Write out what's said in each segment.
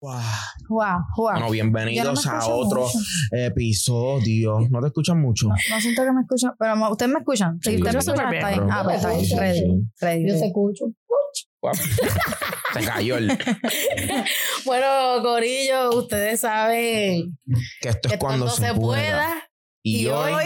Wow. Wow, wow. Bueno, bienvenidos no a otro mucho. episodio. ¿No te escuchan mucho? No, no siento que me escuchan, pero ustedes me escuchan. Sí, Sí, ustedes me escuchan. Está bien. Ah, pues está bien. Ready. ready, Yo te escucho. Se cayó el. Bueno, Corillo, ustedes saben Que esto es que cuando, se, pueda. Y, hoy,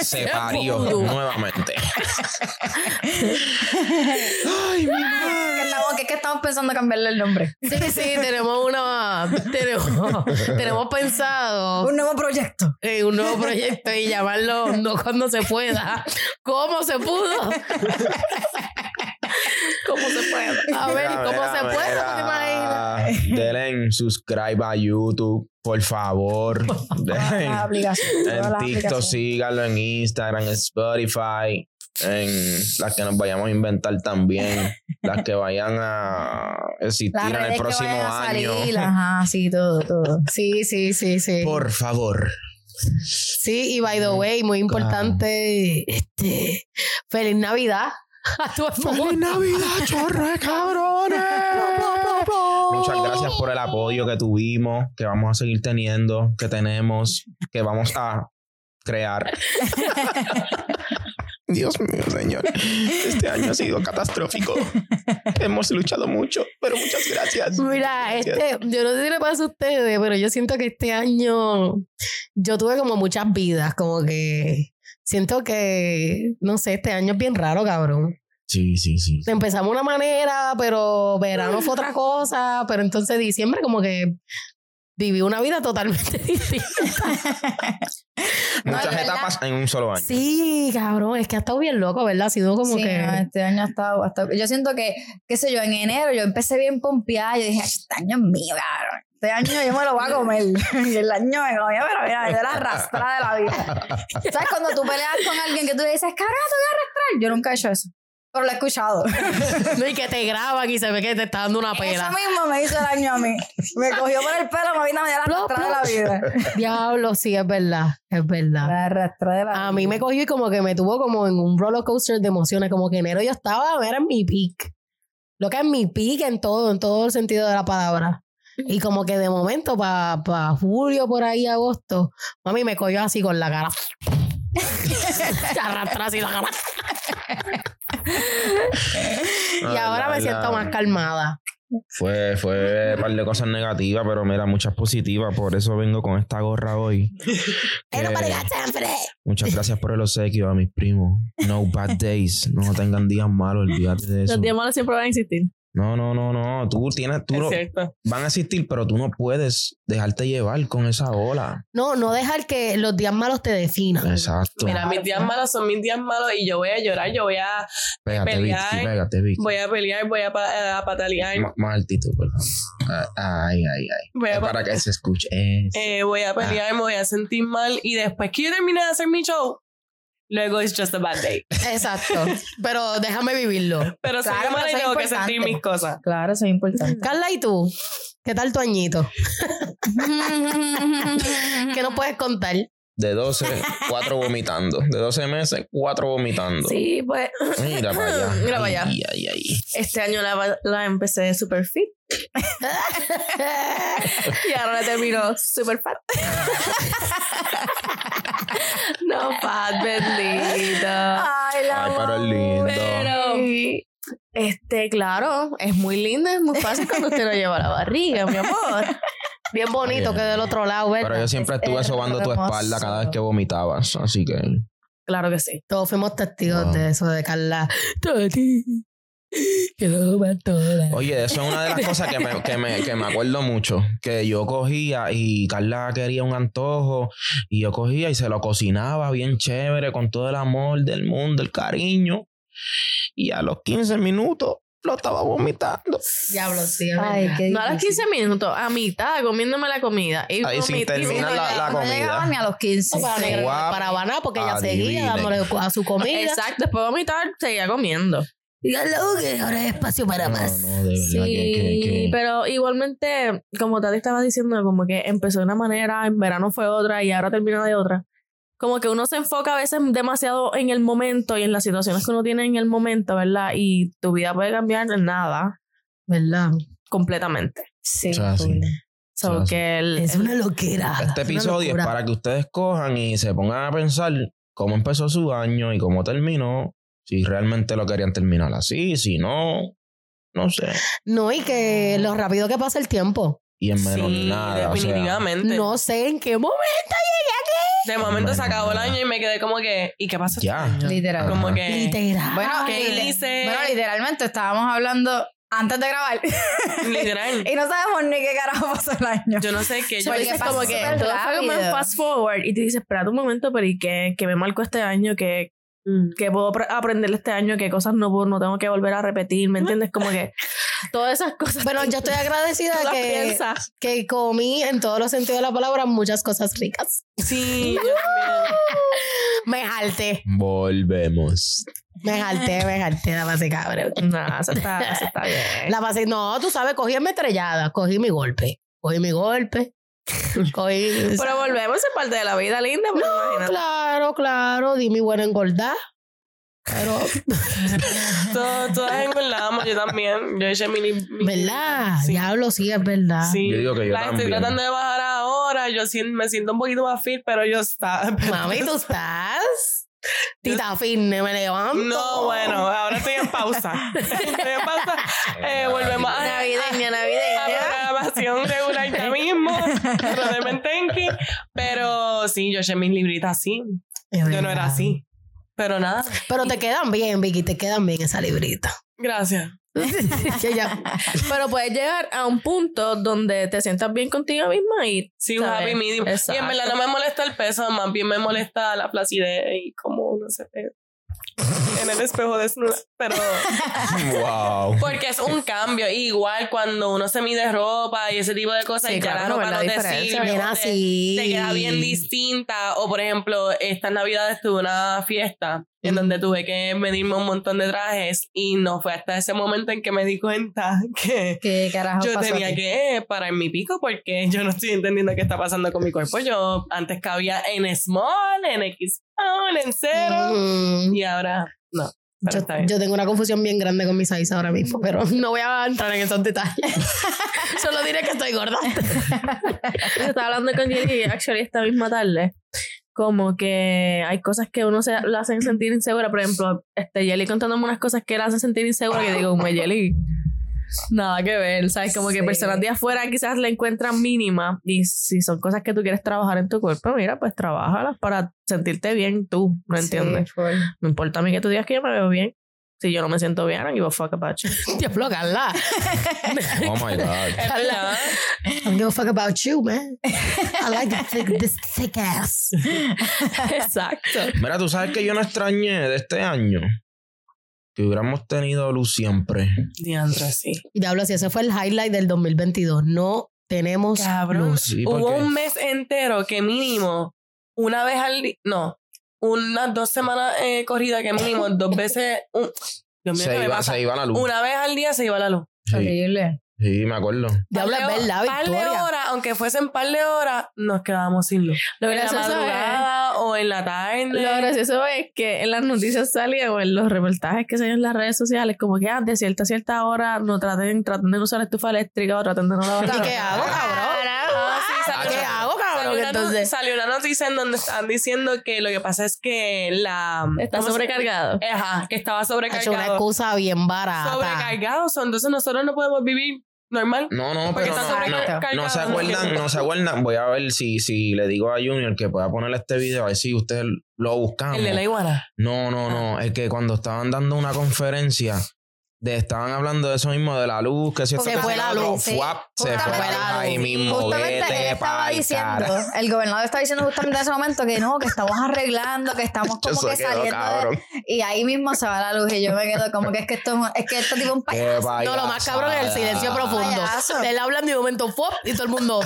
se parió nuevamente. Ay, mi madre. Que estamos, que, es que estamos pensando cambiarle el nombre. Sí, sí, tenemos una. Tenemos, tenemos pensado Un nuevo proyecto. un nuevo proyecto y llamarlo No Cuando Se Pueda. ¿Cómo se pudo? ¿Cómo se puede? A ver, Mira, ¿cómo mira, se puede? ¿Tú te imaginas? mira. Denle subscribe a YouTube, por favor. Denle. En TikTok, síganlo en Instagram, en Spotify, en las que nos vayamos a inventar también, las que vayan a existir en el redes que próximo vayan a año. salir, ajá, sí, todo, todo. Sí, sí, sí, sí. Por favor. Sí, y by the way, muy importante, este, feliz Navidad a todo el mundo. Navidad, chorre, cabrones! Muchas gracias por el apoyo que tuvimos, que vamos a seguir teniendo, que tenemos, que vamos a crear. Dios mío, señor. Este año ha sido catastrófico. Hemos luchado mucho, pero muchas gracias. Mira, Gracias. este, yo no sé si le pasa a ustedes, pero yo siento que este año yo tuve como muchas vidas, como que siento que, no sé, este año es bien raro, cabrón. Sí, sí, sí. Empezamos una manera, pero verano fue otra cosa, pero entonces diciembre como que viví una vida totalmente distinta. No, Muchas etapas en un solo año. Sí, cabrón, es que ha estado bien loco, ¿verdad? Ha sido como Sí, que... no, este año ha estado, ha estado- Yo siento que, qué sé yo, en enero yo empecé bien pompeada. Yo dije, "Ay, este año es mío, cabrón. Este año yo me lo voy a comer. y el año me comió, pero mira, dio la arrastrada de la vida. ¿Sabes? Cuando tú peleas con alguien que tú le dices, cabrón, te voy a arrastrar. Yo nunca he hecho eso. Pero lo he escuchado. No, y que te graban y se ve que te está dando una Eso pela. mismo me hizo daño a mí. Me cogió por el pelo, me vino a la arrastrada de la vida. Diablo, sí, es verdad, es verdad. La arrastrada de la vida. A mí me cogió y como que me tuvo como en un roller coaster de emociones, como que enero yo estaba, era en mi peak. Lo que es mi peak en todo, en todo el sentido de la palabra. Y como que de momento, para julio, por ahí, agosto, mami me cogió así con la cara. Así la y Ay, ahora me siento más calmada. Fue, fue un par de cosas negativas, pero mira, muchas positivas. Por eso vengo con esta gorra hoy. Pero Que- para llegar siempre. muchas gracias por el obsequio a mis primos. No bad days. No tengan días malos, olvídate de eso. Los días malos siempre van a existir. No, no, no, no. Tú tienes, tú no- van a existir, pero tú no puedes dejarte llevar con esa ola. No, no dejar que los días malos te definan. Exacto. Mira, mis días malos son mis días malos y yo voy a llorar, yo voy a, pégate, pelear. Vicky, pégate, Vicky. voy a pelear, voy a, pa- a patalear, M- Más altito, por favor. Ah, Ay, ay, ay. voy a, para que se escuche. Eso. eh, voy a pelear, me voy a sentir mal y después que yo termine de hacer mi show, luego it's just a bad day. Exacto. Pero déjame vivirlo. Pero soy Claro, y es tengo que importante. sentir mis cosas. Claro, eso es importante. Carla, ¿y tú? ¿Qué tal tu añito? ¿Qué nos puedes contar? De 12, 4 vomitando. De 12 meses, 4 vomitando. Sí, pues Mira para allá. Mira para allá. Ay, ay, ay. este año la, la empecé super fit y ahora la termino super fat. no, fat, bendito. Ay, la Ay, pero es lindo. Pero, este, claro, es muy lindo, es muy fácil cuando usted lo lleva a la barriga, mi amor. Bien bonito que del otro lado, ¿verdad? Pero yo siempre estuve Es sobando tu espalda cada vez que vomitabas. Así que. Claro que sí. Todos fuimos testigos de eso de Carla. Que no toda. Oye, eso es una de las cosas que me, que, me, que me acuerdo mucho. Que yo cogía y Carla quería un antojo y yo cogía y se lo cocinaba bien chévere con todo el amor del mundo, el cariño. Y a los 15 minutos lo estaba vomitando. Diablo, sí, Ay, qué No a los difícil. 15 minutos, a mitad, comiéndome la comida. Y Ahí sin terminar la- la no comida. llegaba ni a los 15. No, para, para Habana, porque ella seguía dándole a su comida. Exacto, después de vomitar, seguía comiendo. Díganlo que ahora hay espacio para No, más. no, de verdad Sí, que, que- que- pero igualmente, como Tati estaba diciendo, como que empezó de una manera, en verano fue otra y ahora termina de otra. Como que uno se enfoca a veces demasiado en el momento y en las situaciones que uno tiene en el momento, ¿verdad? Y tu vida puede cambiar en nada, ¿Verdad? completamente. Sí, O sea, sí. So Sí, que el, Es una loquera. Este episodio es para que ustedes cojan y se pongan a pensar cómo empezó su año y cómo terminó. Si realmente lo querían terminar así, si no, no sé. No, y que lo rápido que pasa el tiempo. Y en menos sí, nada. O sea, definitivamente. No sé en qué momento. de momento se acabó el año y me quedé como que, ¿y qué pasa? Ya. este año? Literal. Como que. Literal. Bueno, ¿Qué hice? bueno, literalmente estábamos hablando antes de grabar Literal. y no sabemos ni qué carajo pasó el año. Yo no sé qué. Yo pasa como que todo fue como rápido. fast forward y tú dices, espérate un momento, pero ¿y qué, qué me marcó este año? ¿Qué, Mm. qué puedo apre- aprender este año? ¿Qué cosas no, puedo- no tengo que volver a repetir? ¿Me entiendes? Como que todas esas cosas. Bueno, yo estoy agradecida que, que comí en todos los sentidos de la palabra muchas cosas ricas. Sí, yo también. Me jalté, Volvemos. me jalté, me jalté, la pasé cabrón. Nah, eso está, eso está bien. La pasé, no, tú sabes, cogí mi estrellada, cogí mi golpe, cogí mi golpe, Pero volvemos a parte de la vida linda. Pues, imagínate. claro, claro, di mi buena engordar. Pero, todas engordamos, yo también. Yo eché mi. mi- ¿verdad? Sí. Diablo, sí, es verdad. Sí. Yo digo que yo La estoy también. tratando de bajar ahora. Yo sí- me siento un poquito más fit, pero yo está. Mami, ¿tú estás? Tita Fitness, me levanto. No, bueno, ahora estoy en pausa. estoy en pausa. Eh, volvemos a Navideña, a navideña. programación regular ya mismo. Lo de Mentenki. Pero sí, yo eché mis libritas así. Yo no era así. Pero nada, Pero te quedan bien, Vicky, te quedan bien esa librita. gracias. Pero puedes llegar a un punto donde te sientas bien contigo misma y Sí, un happy medium. Y en verdad no me molesta el peso, más bien me molesta la placidez y cómo uno se ve en el espejo desnuda. Pero wow. porque es un cambio. Igual cuando uno se mide ropa y ese tipo de cosas, Sí, y ya claro, la no ropa te sirve. Te- te queda bien distinta. O por ejemplo, esta Navidad tuve una fiesta en donde tuve que medirme un montón de trajes y no fue hasta ese momento en que me di cuenta que ¿Qué carajo yo pasó tenía aquí? que parar mi pico porque yo no estoy entendiendo qué está pasando con mi cuerpo. Yo antes cabía en small, en X, en cero Mm. y ahora no. Yo, tengo una confusión bien grande con mis size ahora mismo, pero no voy a entrar en esos detalles. Solo diré que estoy gorda. Estaba hablando con Jelly actually esta misma tarde. Como que hay cosas que uno se la hacen sentir insegura. Por ejemplo, este Jelly contándome unas cosas que la hacen sentir insegura que digo, me Jelly. Nada que ver, ¿sabes? Como que personas de afuera quizás la encuentran mínima y si son cosas que tú quieres trabajar en tu cuerpo, mira, pues trabajalas para sentirte bien tú, ¿me entiendes? Sí. No importa a mí que tú digas que yo me veo bien. Si yo no me siento bien, I don't give a fuck about you. Diablo, Carla. Oh my God. Verdad. I don't give a fuck about you, man. I like the thick, this thick ass. Exacto. Mira, tú sabes que yo no extrañé de este año. Que hubiéramos tenido luz siempre. Diandra, sí. Diablo, si ese fue el highlight del 2022. No tenemos Cabrón. luz. Sí, Hubo un mes entero que mínimo una vez al día, no, unas dos semanas eh, corrida que mínimo dos veces, un- Dios mío, se, ¿qué me iba, pasa? se iba la luz. Una vez al día se iba la luz. Sí, Horrible. sí, me acuerdo. Diablo, es Par de verdad, par de Victoria. horas, aunque fuesen par de horas, nos quedábamos sin luz. Lo en la gracioso es- madrugada o en la tarde. Lo gracioso es que en las noticias salía o en los reportajes que se ven en las redes sociales, como que ah, de cierta a cierta hora no traten, traten de no usar estufa eléctrica o traten de no lavar. ¿Y qué hago, cabrón? Entonces, Salió una noticia en donde estaban diciendo que lo que pasa es que la... Está ¿cómo se- sobrecargado. Ajá, que estaba ha hecho una sobrecargado. excusa bien barata. Sobrecargado, so, entonces nosotros no podemos vivir normal. No, no, Porque pero está no, no, sobrecargado. no se acuerdan, no se acuerdan. Voy a ver si, si le digo a Junior que pueda ponerle este video, a ver si ustedes lo buscamos. El de la iguana. No, no, no. Es que cuando estaban dando una conferencia, de, estaban hablando de eso mismo, de la luz, que si esto, Se que fue la luz, sí. fuap, se fue la luz ahí mismo. Justamente él estaba diciendo, cara. el gobernador estaba diciendo justamente en ese momento que no, que estamos arreglando, que estamos como Eso que quedó saliendo de- y ahí mismo se va la luz y yo me quedo como que es que esto es, que este tipo un Qué payaso. No, lo más cabrón es el silencio profundo. Payaso. Él habla de un momento ¡fuop! y todo el mundo.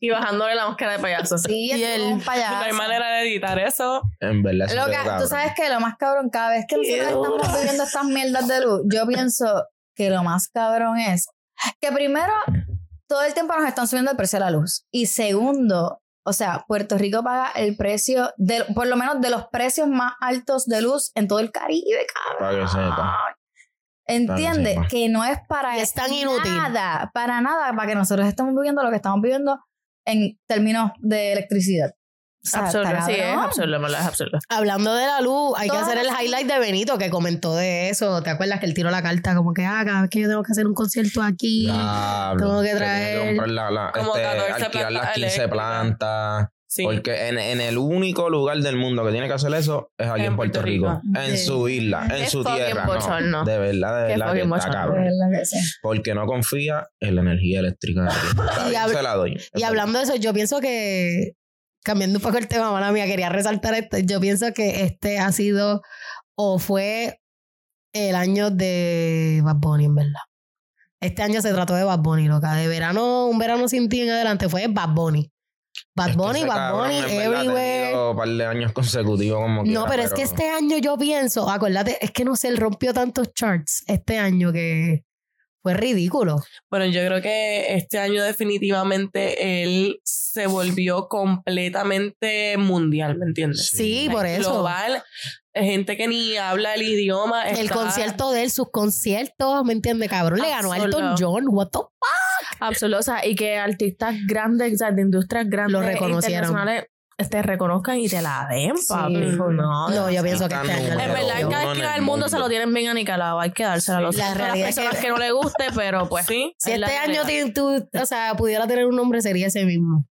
Y bajándole la máscara de payaso. Sí, Y este él- un payaso. No hay manera de editar eso. En verdad, Lo que- tú sabes que lo más cabrón, cada vez que nosotros estamos viviendo estas mierdas de luz, yo pienso que lo más cabrón es que primero, todo el tiempo nos están subiendo el precio de la luz. Y segundo, o sea, Puerto Rico paga el precio, de, por lo menos de los precios más altos de luz en todo el Caribe, cabrón. Para que sepa. entiende que que no es para es tan inútil. nada, para nada, para que nosotros estemos viviendo lo que estamos viviendo en términos de electricidad. O sea, absurdo, está sí, es verdad, es absurdo. Hablando de la luz, hay que hacer el highlight de Benito que comentó de eso. ¿Te acuerdas que él tiró la carta como que, ah, cada vez que yo tengo que hacer un concierto aquí? Tengo que traer- la- la- Como este, 14 alquilar las plantas 15 eléctricas. plantas. Sí. Porque en, en el único lugar del mundo que tiene que hacer eso es aquí en, En Puerto, Puerto Rico. Rico. En Sí. su isla, en su tierra. no. de verdad, de verdad que fucking está bochorno. De cabrón. verdad que sí. Porque no confía en la energía eléctrica. de aquí. Está Y hab- se la doy. Y hablando de eso, yo pienso que, cambiando un poco el tema, mala mía, quería resaltar esto. Yo pienso que este ha sido o fue el año de Bad Bunny, en verdad. Este año se trató de Bad Bunny, loca. De verano, un verano sin ti en adelante fue Bad Bunny. Bad Es que Bunny, Bad Bunny, everywhere. un par de años consecutivos como No, quiera, pero es que este año yo pienso, acuérdate, es que no sé, él rompió tantos charts este año que fue ridículo. Bueno, yo creo que este año definitivamente él se volvió completamente mundial, ¿me entiendes? Sí, por eso. Global, gente que ni habla el idioma. El está- concierto de él, sus conciertos, ¿me entiendes, cabrón? Le ganó a Elton. John, what the Absoluto. O sea, y que artistas grandes, o sea, de industrias grandes, Lo reconocieron. internacionales, te reconozcan y te la den, papi. No, No, yo pienso que este año. En verdad, cada en esquina el del mundo se lo tienen bien aniquilado. Hay que dársela a los La a las es personas que- que... no le guste, pero pues Sí, Si es este año tú, o sea, pudiera tener un nombre, sería ese mismo.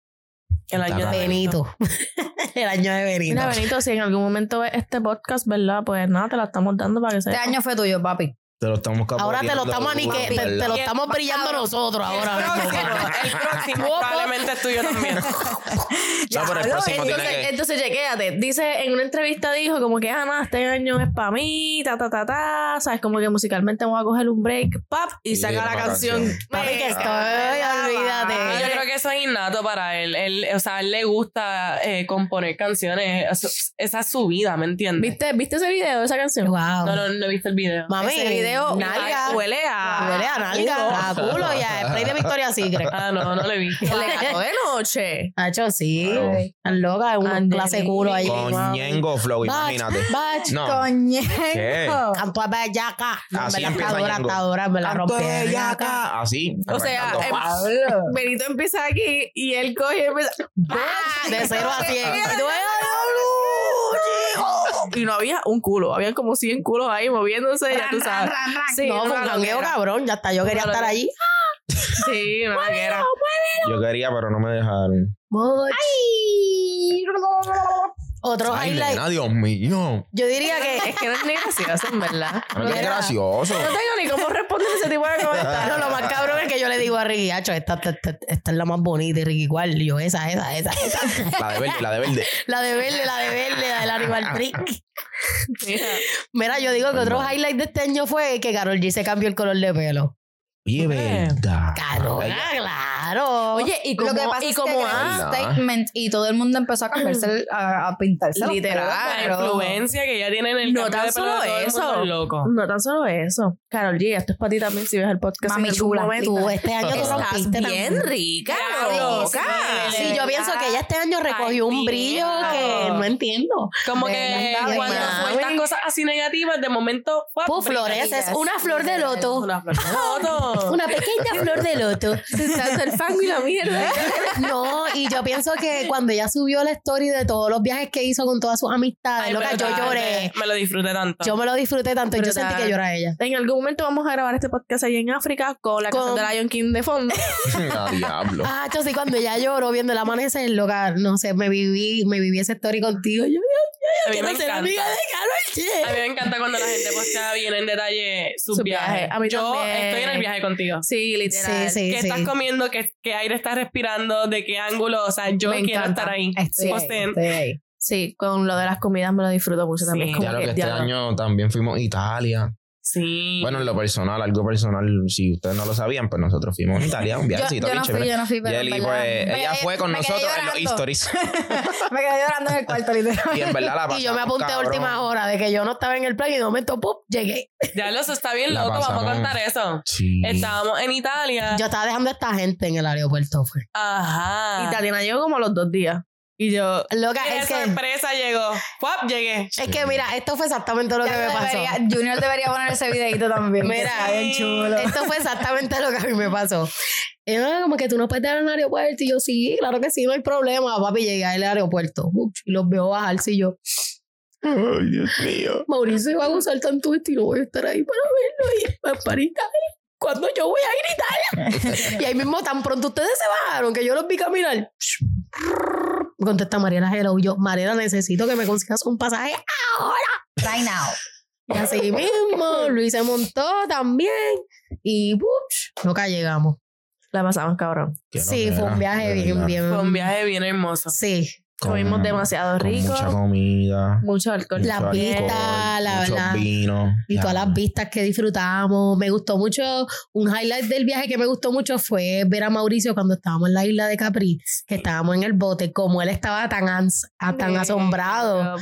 el año de Benito. el año de Benito. Mira, Benito, si en algún momento ves este podcast, ¿verdad? Pues nada, te la estamos dando para que se. Este año fue tuyo, papi. Te lo estamos Ahora te lo estamos anique- te, lo estamos brillando nosotros ahora. El mismo. próximo, el próximo probablemente es tuyo también. No, pero el próximo tiene Entonces, que... entonces, chequéate. Dice, en una entrevista dijo como que, ah, nada, este año es para mí, ta, ta, ta, ta. Sabes, como que musicalmente vamos a coger un break, pap, y Y saca la canción. canción. Papi, que estoy, olvídate. Yo creo que eso es innato para él. él o sea, a él le gusta eh, componer canciones. Esa es su vida, ¿me entiendes? ¿Viste, ¿Viste ese video de esa canción? Wow. No, no, no he visto el video. Mami, ese video nalga. huele a. Huele a nalga, a culo y a spray de Victoria Secret. Ah, no, no he visto. El gato de noche. Hacho, sí. Tan loca, es una Angelina. clase de culo ahí. Con Ñengo Flow, imagínate. Bach, No. Canto a bellaca. Así empieza Ñengo. me la Canto de yaca. Así. O sea, em-. Benito empieza aquí y él coge y empieza. De cero a cien. Y no había un culo, habían como 100 culos ahí moviéndose, ya tú sabes. Sí, No, fue un cabrón. Ya está, yo quería estar allí. Sí. Yo quería, pero no me dejaron. Otro Ay, highlight. nena, Dios mío. Yo diría que Es que no es ni gracioso, en verdad. No es gracioso. No tengo ni cómo responder ese tipo de No, comentarios. lo más cabrón es que yo le digo a Ricky, Hacho, esta, esta, esta- esta es la más bonita y Ricky, ¿cuál? Y yo, esa, esa, esa, esa. La de verde, la de verde. La de verde, la de verde, la del animal print. Mira, Mira, yo digo que otro highlight de este año fue que Carol G se cambió el color de pelo. Oye, verdad. Carola, Ella- claro. Oye, y como, Lo que pasa y es como que ah, un statement y todo el mundo empezó a cambiarse, el- a, a pintarse Literal, La influencia que ella tiene en el No tan de solo de eso. es loco. No tan solo eso. Carol G, esto es para ti también si ves el podcast. Mami en chula. Tú este año tú rompiste bien también. rica, Claro, loca. sí, Sí, yo pienso que ella este año recogió un Ay, brillo tía. que no entiendo. Como De que verdad, cuando sueltas cosas así negativas, de momento. ¡guap! Pu, floreces, una flor de loto. Una flor de loto. Una pequeña flor de loto. el fango y la mierda. No, y yo pienso que cuando ella subió la story de todos los viajes que hizo con todas sus amistades, Ay, loca, yo lloré. Me lo disfruté tanto. Yo me lo disfruté tanto y yo sentí que llora ella. En algún momento vamos a grabar este podcast ahí en África con la Con- canción de Lion King de fondo. A diablo. Ah, yo sí, cuando ella lloró viendo el amanecer, loca, no sé, me viví, me viví esa story contigo. Yo, a mí me quiero ser encanta. amiga de A mí me encanta cuando la gente postea bien en detalle sus Su viajes. viaje. A mí Yo también. estoy en el viaje contigo. Sí, literal. Sí, sí, ¿Qué sí. estás comiendo? ¿Qué, ¿Qué aire estás respirando? ¿De qué ángulo? O sea, yo Me quiero encanta. estar ahí. Estoy ahí, Posteen. estoy ahí. Sí, con lo de las comidas me lo disfruto mucho también. Sí. Como Claro que que, este año también fuimos a Italia. Sí. Bueno, en lo personal, algo personal, si ustedes no lo sabían, pues nosotros fuimos a Italia, un Yo, viajecito yo bien no fui, yo no fui, pero pues, me ella fue con nosotros en los stories. me quedé llorando en el cuarto, literal. y en verdad la pasamos, Y yo me apunté a cabrón. última hora de que yo no estaba en el plan y de momento, ¡pum! llegué. Ya los está bien La loco, vamos a contar eso. Sí. Estábamos en Italia. Yo estaba dejando a esta gente en el aeropuerto, fue. Ajá. Y Tatiana llegó como a los dos días. Y yo, Loca, Y es que, sorpresa llegó. ¡Fuap! Llegué. es que mira, esto fue exactamente lo que me pasó. Debería- Junior debería poner ese videito también. Mira, bien chulo. Esto fue exactamente lo que a mí me pasó. Y yo, como que tú no puedes dar en el aeropuerto. Y yo, sí, claro que sí, no hay problema. Papi, llegué al aeropuerto. Y los veo bajarse y yo, Ay, Dios mío. Mauricio va a gozar tanto esto y no voy a estar ahí para verlo. Y para gritar. Cuando yo voy a gritar. y ahí mismo, tan pronto ustedes se bajaron, que yo los vi caminar. Me contesta Mariela Hello. Y yo, Mariela, necesito que me consigas un pasaje Right now. Y así mismo, Luis se montó también. Y ¡puch! nunca llegamos. la pasamos cabrón. Sí, fue un viaje bien, bien. Fue un viaje bien hermoso. Sí. Comimos demasiado con rico. Mucha comida. Mucho alcohol. La mucho pista, alcohol, la- muchos la- vinos. Y todas las vistas que disfrutamos. Me gustó mucho. Un highlight del viaje que me gustó mucho fue ver a Mauricio cuando estábamos en la isla de Capri, que estábamos en el bote, como él estaba tan, tan asombrado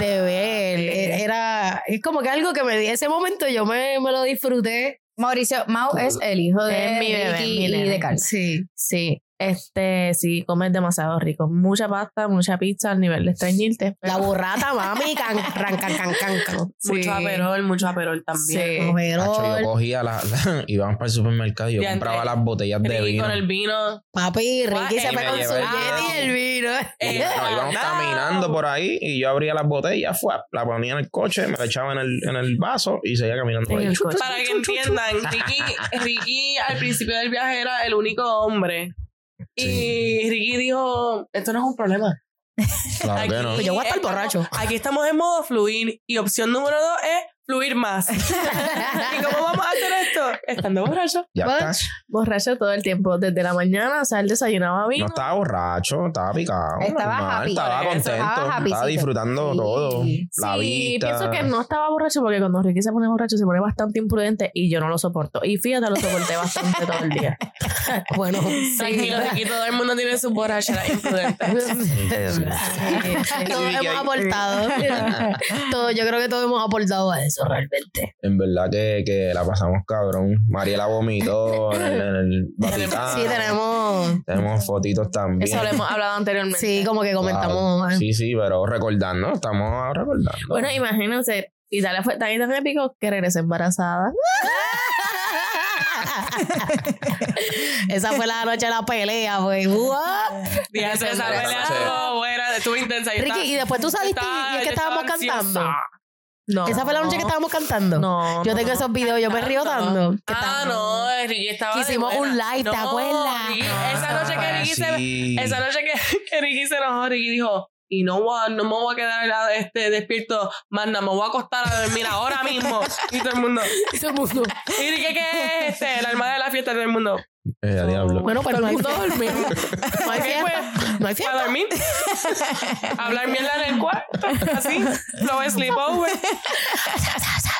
de ver. E- Era, es como que algo que me di ese momento yo me, me lo disfruté. Mauricio, Mau es el hijo de Es mi bebé, Ricky mi y de Carla. Sí. Sí, este, sí, comes demasiado rico. Mucha pasta, mucha pizza al nivel de estreñirte. La burrata, mami, can, can, can, can, can, can. Mucho aperol, mucho aperol también. Sí. Pero, Hacho, yo cogía la, la- íbamos para el supermercado y yo compraba las botellas de vino. con el vino. papi, Ricky se Y fue me con su y el vino. Eh, No, íbamos caminando por ahí y yo abría las botellas, fue, la ponía en el coche, me la echaba en el, en el vaso y seguía caminando por ahí. Para que entiendan, Ricky, Ricky al principio del viaje era el único hombre. Y Ricky dijo, esto no es un problema. Claro que no. Pues yo voy a estar borracho. Aquí estamos en modo fluir y opción número dos es fluir más. ¿Y cómo vamos a hacer esto? Estando borracho. Ya está. Borracho todo el tiempo, desde la mañana, o sea, él desayunaba No vino. estaba borracho, estaba picado. Estaba normal, happy, Estaba contento. estaba disfrutando Sí. todo. La sí, vista. pienso que no estaba borracho porque cuando Ricky se pone borracho se pone bastante imprudente y yo no lo soporto. Y fíjate, lo soporté bastante todo el día. Bueno, Tranquilo, Ricky, todo el mundo tiene su borrachera imprudente. todos Vicky hemos aportado. Todo, yo creo que todos hemos aportado a eso realmente. En verdad que, que la pasamos cabrón. Mariela vomitó en el, en el Vaticano. Sí, tenemos. Tenemos fotitos también. Eso lo hemos hablado anteriormente. Sí, como que comentamos. Wow. Sí, sí, pero recordando, estamos recordando. Bueno, imagínense, Italia fue tan y tan épico que regresé embarazada. Esa fue la noche de la pelea, güey. Fíjate, esa Esa pelea estuvo buena, estuvo intensa. Ricky, y después tú saliste y es que estábamos estaba cantando. No. Esa fue la noche que estábamos cantando. No. Yo no, tengo no. esos videos, yo me río tanto. que Ah, no, Ricky estaba. Que de hicimos un live, ¿te No, acuerdas? Ricky, esa noche que Ricky se. Ah, Sí. Esa noche que, que Ricky se enojó, Ricky dijo. Y no, voy a- no me voy a quedar la- este, despierto, más nada, me voy a acostar a dormir ahora mismo. Y todo el mundo. Todo el mundo. ¿Y Ricky qué es este? El alma de la fiesta, todo el mundo. Eh, a diablo. Bueno, pues Todo el mundo dormido. no hay ¿Qué fiesta. No hay ¿Para fiesta. dormir? Hablar mierda en el cuarto, así. Flow sleepover.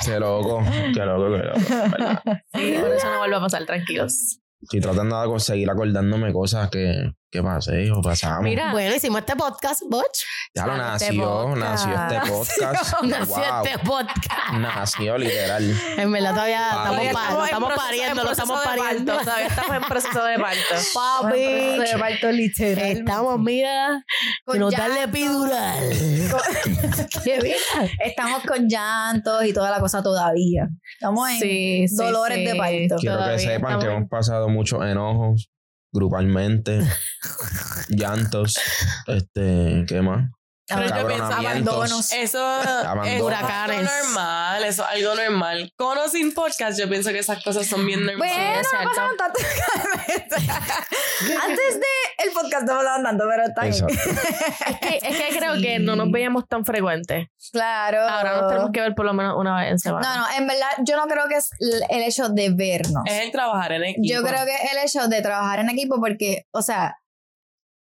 Qué loco, qué loco, qué loco. ¿verdad? Sí, por eso no vuelve a pasar, tranquilos. Estoy tratando de conseguir acordándome cosas que, que pasé o pasamos. Mira, Bueno, hicimos este podcast, Botch. ya lo este nació, podcast. nació este podcast. Nació wow. este podcast. Nació literal. En verdad todavía Papi. estamos, pa- en lo estamos proceso- pariendo, en lo estamos proceso de pariendo. parto, Todavía estamos en proceso de parto. Papi. de parto literal. Estamos, mira, que Con nos llanto. dan la epidural. Qué bien. Estamos con llantos y toda la cosa todavía. Estamos en Sí, sí, dolores sí. de parto. Quiero que Todavía sepan que estamos- hemos pasado muchos enojos grupalmente, llantos, este, ¿qué más? Pero yo pienso, abandonos. Eso Abandono. es Huracanes. algo normal, eso es algo normal. Con o sin podcast, yo pienso que esas cosas son bien normales. Bueno, es no pasaron tanto. Antes de el podcast no pasaban tanto, pero está bien. Es que, es que creo que no nos veíamos tan frecuentes. Claro. Ahora nos tenemos que ver por lo menos una vez en semana. No, no, en verdad, yo no creo que es el hecho de vernos. Es el trabajar en equipo. Yo creo que es el hecho de trabajar en equipo porque, o sea,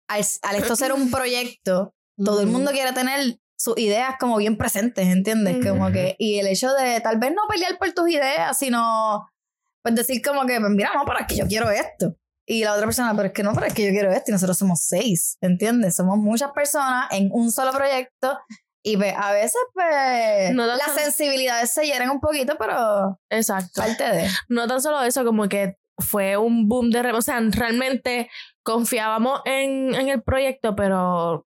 al, al esto ser un proyecto, todo el mundo quiere tener sus ideas como bien presentes, ¿entiendes? Como que, y el hecho de tal vez no pelear por tus ideas, sino pues decir como que, pues, mira, no, pero es que yo quiero esto. Y la otra persona, pero es que no, pero es que yo quiero esto. Y nosotros somos seis, ¿entiendes? Somos muchas personas en un solo proyecto. Y pues, a veces, pues, No las sensibilidades se hieren un poquito, pero Exacto. parte de. No tan solo eso, como que fue un boom de... O sea, realmente confiábamos en, en el proyecto, pero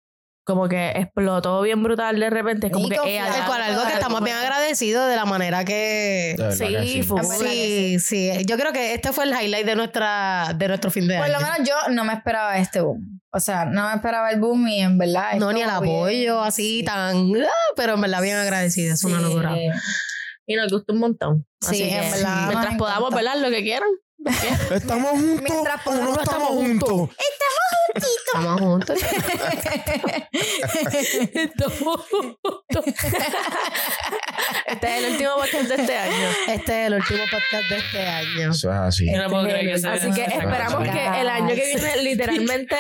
como que explotó bien brutal de repente. Es como Y que ella El cual algo que estamos bien agradecidos de la manera que... Sí, que sí. fue- Sí, sí. Yo creo que este fue el highlight de nuestra de nuestro fin de Por año. lo menos yo no me esperaba este boom. O sea, no me esperaba el boom y en verdad. no, ni el apoyo así Sí. tan... ah, Pero en verdad bien agradecida. Es una Sí. locura. Y nos gustó un montón. Sí, Así en verdad, Mientras podamos, encanta. ¿verdad? Lo que quieran. Estamos juntos. Mientras o no podamos, estamos juntos. Estamos juntos. Este es el último podcast de este año. Este es el último podcast de este año. Eso es así. Yo no puedo creer que sea. Así que esperamos que el año que viene, literalmente,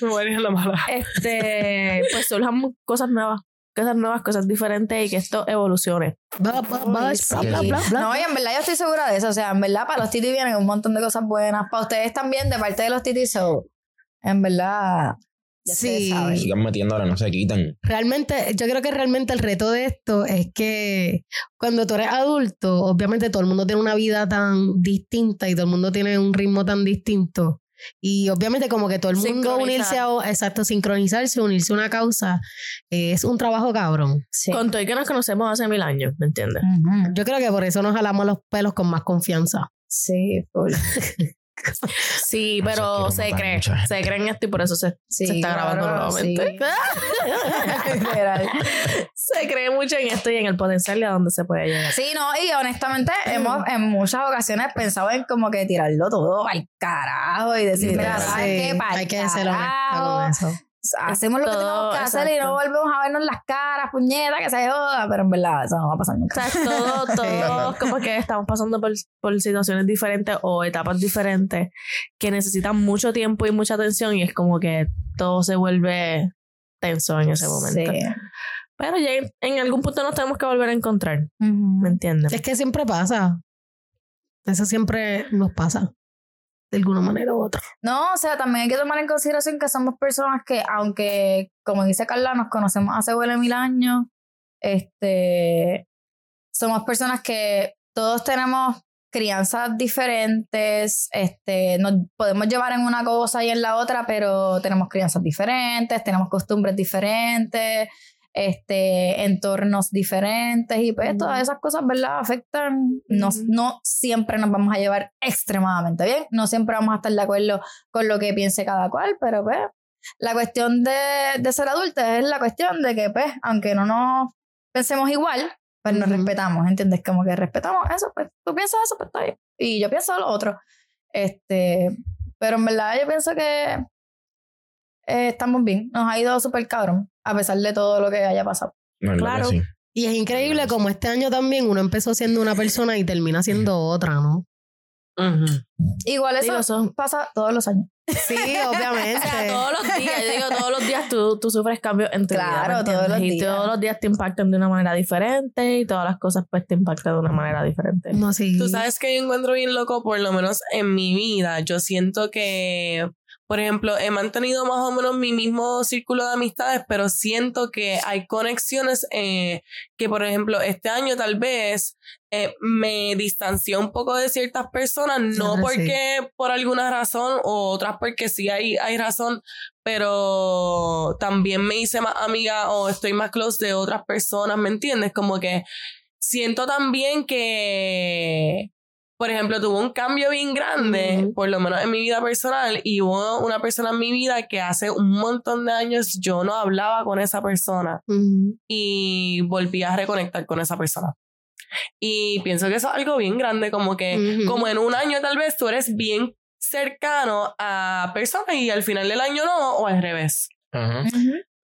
Me voy a ir a la mala. este, pues surjan cosas nuevas. Cosas nuevas, cosas diferentes y que esto evolucione. Bla, bla, bla, bla, bla, bla, bla. No, y en verdad yo estoy segura de eso. O sea, en verdad para los titis vienen un montón de cosas buenas. Para ustedes también, de parte de los titis. So, en verdad, ya Sí. saben. Sigan metiéndole, no se quiten. Realmente, yo creo que realmente el reto de esto es que cuando tú eres adulto, obviamente todo el mundo tiene una vida tan distinta y todo el mundo tiene un ritmo tan distinto. Y obviamente como que todo el mundo unirse a, exacto, sincronizarse, unirse a una causa, eh, es un trabajo cabrón. Sí. Con todo y que nos conocemos hace mil años, ¿me entiendes? Yo creo que por eso nos jalamos los pelos con más confianza. Sí, full. Sí, pero se cree, se creen esto y por eso se, Sí, se está grabando claro, nuevamente. sí. Se cree mucho en esto y en el potencial y a dónde se puede llegar. Sí, no, y honestamente hemos en muchas ocasiones pensado en como que tirarlo todo al carajo y decir, mira, Literal. ¿sabes qué? Sí, hay que ser honesta carajo. con eso. Hacemos lo que tenemos que hacer y no volvemos a vernos las caras, puñeta, que se joda, pero en verdad eso no va a pasar O nunca. sea, todo, todo como que estamos pasando por, por situaciones diferentes o etapas diferentes que necesitan mucho tiempo y mucha atención y es como que todo se vuelve tenso en ese momento. Sí. Pero ya en, en algún punto nos tenemos que volver a encontrar, ¿me Ujú. entiendes? Es que siempre pasa. Eso siempre nos pasa. De alguna manera u otra. No, o sea, también hay que tomar en consideración que somos personas que, aunque, como dice Carla, nos conocemos hace huele mil años, este, somos personas que todos tenemos crianzas diferentes, este, nos podemos llevar en una cosa y en la otra, pero tenemos crianzas diferentes, tenemos costumbres diferentes, este, entornos diferentes y pues todas esas cosas, ¿verdad? Afectan, no, Ujú. no siempre nos vamos a llevar extremadamente bien, no siempre vamos a estar de acuerdo con lo que piense cada cual, pero pues la cuestión de, de ser adultos es la cuestión de que pues, aunque no nos pensemos igual, pues nos Ujú. respetamos, ¿entiendes? Como que respetamos eso, pues tú piensas eso, pues está bien. Y yo pienso lo otro. Este, pero en verdad yo pienso que eh, estamos bien. Nos ha ido súper cabrón, a pesar de todo lo que haya pasado. No, Claro. sí. Y es increíble como este año también uno empezó siendo una persona y termina siendo otra, ¿no? Igual eso Digo, pasa todos los años. Sí, O obviamente. sea, todos los días, yo digo, todos los días tú, tú sufres cambios en tu vida. Claro, ¿me todos los Y días. todos los días te impactan de una manera diferente y todas las cosas pues te impactan de una manera diferente. No, sí. Tú sabes que yo encuentro bien loco, por lo menos en mi vida. Yo siento que, por ejemplo, he mantenido más o menos mi mismo círculo de amistades, pero siento que hay conexiones eh, que, por ejemplo, este año tal vez eh, me distancié un poco de ciertas personas, no sí. porque por alguna razón o otras porque sí hay, hay razón, pero también me hice más amiga o estoy más close de otras personas, ¿me entiendes? Como que siento también que, por ejemplo, tuvo un cambio bien grande, Ujú. por lo menos en mi vida personal, y hubo una persona en mi vida que hace un montón de años yo no hablaba con esa persona Ujú. y volví a reconectar con esa persona. Y pienso que eso es algo bien grande, como que Ujú. como en un año tal vez tú eres bien cercano a personas y al final del año no, o al revés. Ajá.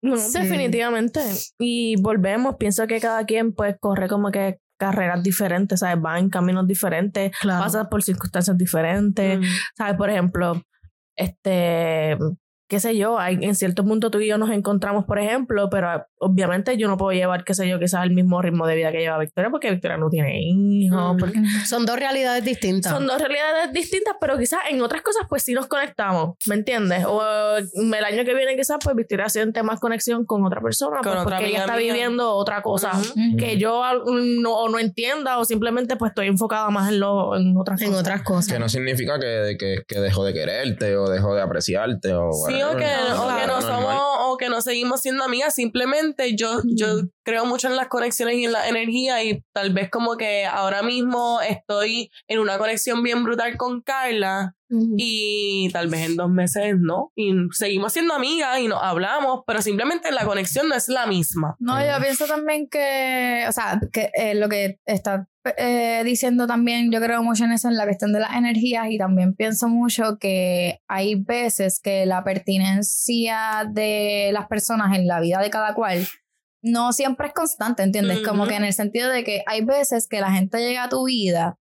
No, Sí. definitivamente. Y volvemos, pienso que cada quien pues corre como que carreras diferentes, ¿sabes? Va en caminos diferentes, Claro. pasa por circunstancias diferentes, ¿sabes? Por ejemplo, este, qué sé yo, hay, en cierto punto tú y yo nos encontramos, por ejemplo, pero ah, obviamente yo no puedo llevar, qué sé yo, quizás el mismo ritmo de vida que lleva Victoria, porque Victoria no tiene hijos, Mm. porque Son dos realidades distintas. son dos realidades distintas, pero quizás en otras cosas pues sí nos conectamos, ¿me entiendes? O eh, el año que viene quizás pues Victoria siente más conexión con otra persona Con pues, otra porque ella está mía. viviendo otra cosa que yo al- no, o no entienda o simplemente pues estoy enfocada más en, lo, en otras en cosas. otras cosas. Que no significa que, que, que dejó de quererte o dejó de apreciarte o Sí, que, o que no somos, o que no seguimos siendo amigas, simplemente yo, yo creo mucho en las conexiones y en la energía y tal vez como que ahora mismo estoy en una conexión bien brutal con Carla y tal vez en dos meses no. Y seguimos siendo amigas y nos hablamos, pero simplemente la conexión no es la misma. No, yo pienso también que, o sea, que eh, lo que está eh, diciendo también, yo creo mucho en eso, en la cuestión de las energías y también pienso mucho que hay veces que la pertinencia de las personas en la vida de cada cual no siempre es constante, ¿entiendes? Como que en el sentido de que hay veces que la gente llega a tu vida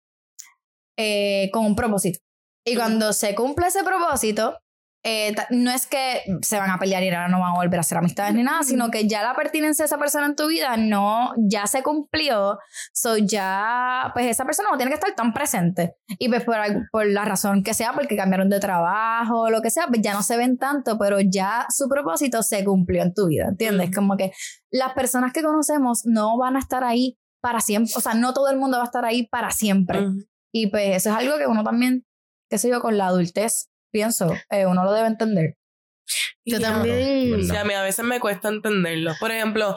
eh, con un propósito. Y cuando se cumple ese propósito, eh, no es que se van a pelear y ahora no van a volver a ser amistades ni nada, sino que ya la pertinencia de esa persona en tu vida no, ya se cumplió, so ya, pues esa persona no tiene que estar tan presente. Y pues por, por la razón que sea, porque cambiaron de trabajo o lo que sea, pues ya no se ven tanto, pero ya su propósito se cumplió en tu vida, ¿entiendes? Como que las personas que conocemos no van a estar ahí para siempre, o sea, no todo el mundo va a estar ahí para siempre. Y pues eso es algo que uno también qué sé yo, con la adultez, pienso, eh, uno lo debe entender. Yo también. Sí, a mí a veces me cuesta entenderlo. Por ejemplo,